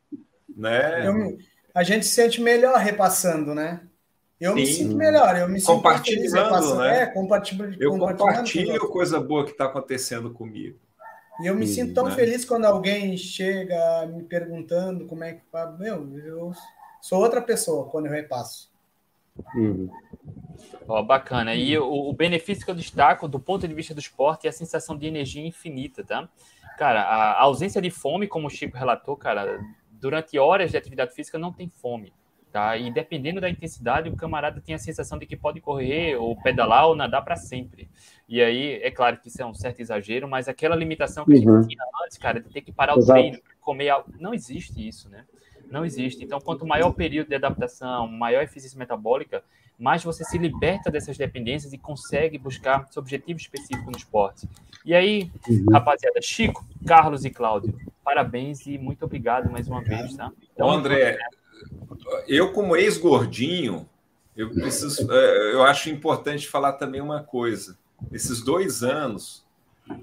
Né?
Eu, a gente se sente melhor repassando, né? Eu Sim. me sinto melhor, eu me sinto
compartilhando, né?
É, compartilhando,
eu compartilho coisa boa que está acontecendo comigo.
E eu me Sim, sinto tão né? feliz quando alguém chega me perguntando como é que meu, eu sou outra pessoa quando eu repasso.
Uhum. Oh, bacana. E o, o, benefício que eu destaco do ponto de vista do esporte é a sensação de energia infinita, tá? Cara, a ausência de fome, como o Chico relatou, cara, durante horas de atividade física não tem fome. Tá? E dependendo da intensidade, o camarada tem a sensação de que pode correr ou pedalar ou nadar para sempre. E aí, é claro que isso é um certo exagero, mas aquela limitação que uhum. a gente tinha antes, cara, de ter que parar Exato. o treino, comer algo, não existe isso, né? Não existe. Então, quanto maior o período de adaptação, maior a eficiência metabólica, mais você se liberta dessas dependências e consegue buscar seu objetivo específico no esporte. E aí, uhum. rapaziada, Chico, Carlos e Cláudio, parabéns e muito obrigado mais uma vez, tá?
Então, André, eu como ex-gordinho, eu preciso, é, eu acho importante falar também uma coisa. Esses dois anos,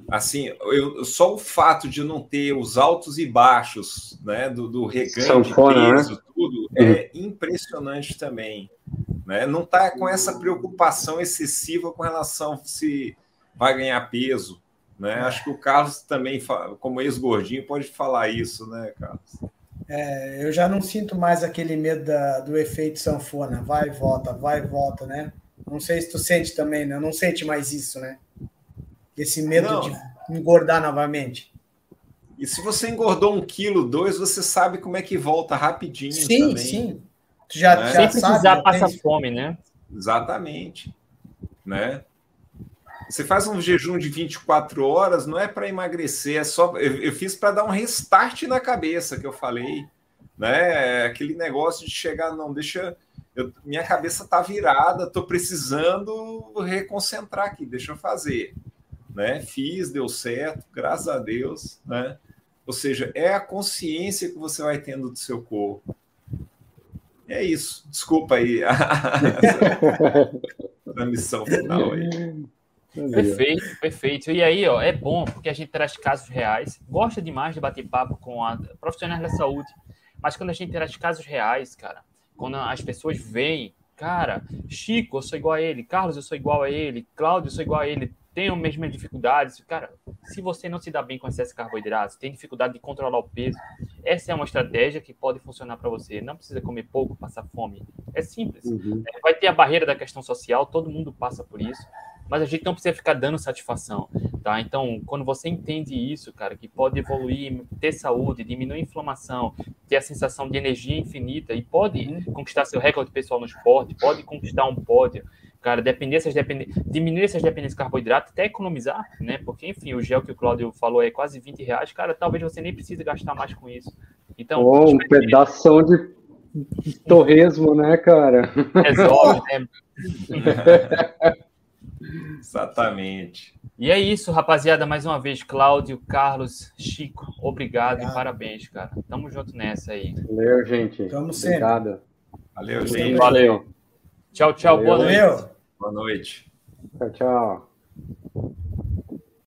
assim, eu, só o fato de não ter os altos e baixos, né, do, do reganho de né? peso, né? tudo, é uhum. impressionante também. Né? Não está com essa preocupação excessiva com relação se vai ganhar peso. Né? Acho que o Carlos também, como ex-gordinho, pode falar isso, né, Carlos?
É, eu já não sinto mais aquele medo da, do efeito sanfona, vai e volta, vai e volta, né? Não sei se tu sente também, né? Não sente mais isso, né? Esse medo não. de engordar novamente.
E se você engordou um quilo, dois, você sabe como é que volta rapidinho
sim,
também.
Sim,
Tu já, né? já Sem precisar passar fome, né?
Exatamente. Né? Você faz um jejum de 24 horas, não é para emagrecer, é só. Eu, eu fiz para dar um restart na cabeça, que eu falei. Né? É aquele negócio de chegar, não, deixa. Eu, minha cabeça está virada, estou precisando reconcentrar aqui, deixa eu fazer. Né? Fiz, deu certo, graças a Deus. Né? Ou seja, é a consciência que você vai tendo do seu corpo. É isso. Desculpa aí a, a missão final aí.
Perfeito, perfeito. E aí, ó, é bom porque a gente traz casos reais, gosta demais de bater papo com a, profissionais da saúde, Mas quando a gente traz casos reais, cara, quando as pessoas veem, cara, Chico, eu sou igual a ele, Carlos, eu sou igual a ele, Cláudio, eu sou igual a ele, tenho as mesmas dificuldades. Cara, se você não se dá bem com excesso de carboidratos, tem dificuldade de controlar o peso, essa é uma estratégia que pode funcionar para você. Não precisa comer pouco, passar fome. É simples. Uhum. Vai ter a barreira da questão social, todo mundo passa por isso mas a gente não precisa ficar dando satisfação, tá? Então, quando você entende isso, cara, que pode evoluir, ter saúde, diminuir a inflamação, ter a sensação de energia infinita e pode uhum. conquistar seu recorde pessoal no esporte, pode conquistar um pódio, cara, dependências, depend... diminuir essas dependências de carboidrato, até economizar, né? Porque, enfim, o gel que o Cláudio falou é quase 20 reais, cara, talvez você nem precise gastar mais com isso. Então,
oh, um pedaço de torresmo, né, cara? Resolve, né?
Exatamente.
E é isso, rapaziada. Mais uma vez, Cláudio, Carlos, Chico, obrigado, obrigado. e parabéns, cara. Tamo junto nessa aí.
Valeu, gente.
Tamo Obrigado.
Valeu, gente.
Valeu. Tchau, tchau. Valeu. Boa noite.
Boa noite.
Tchau, tchau.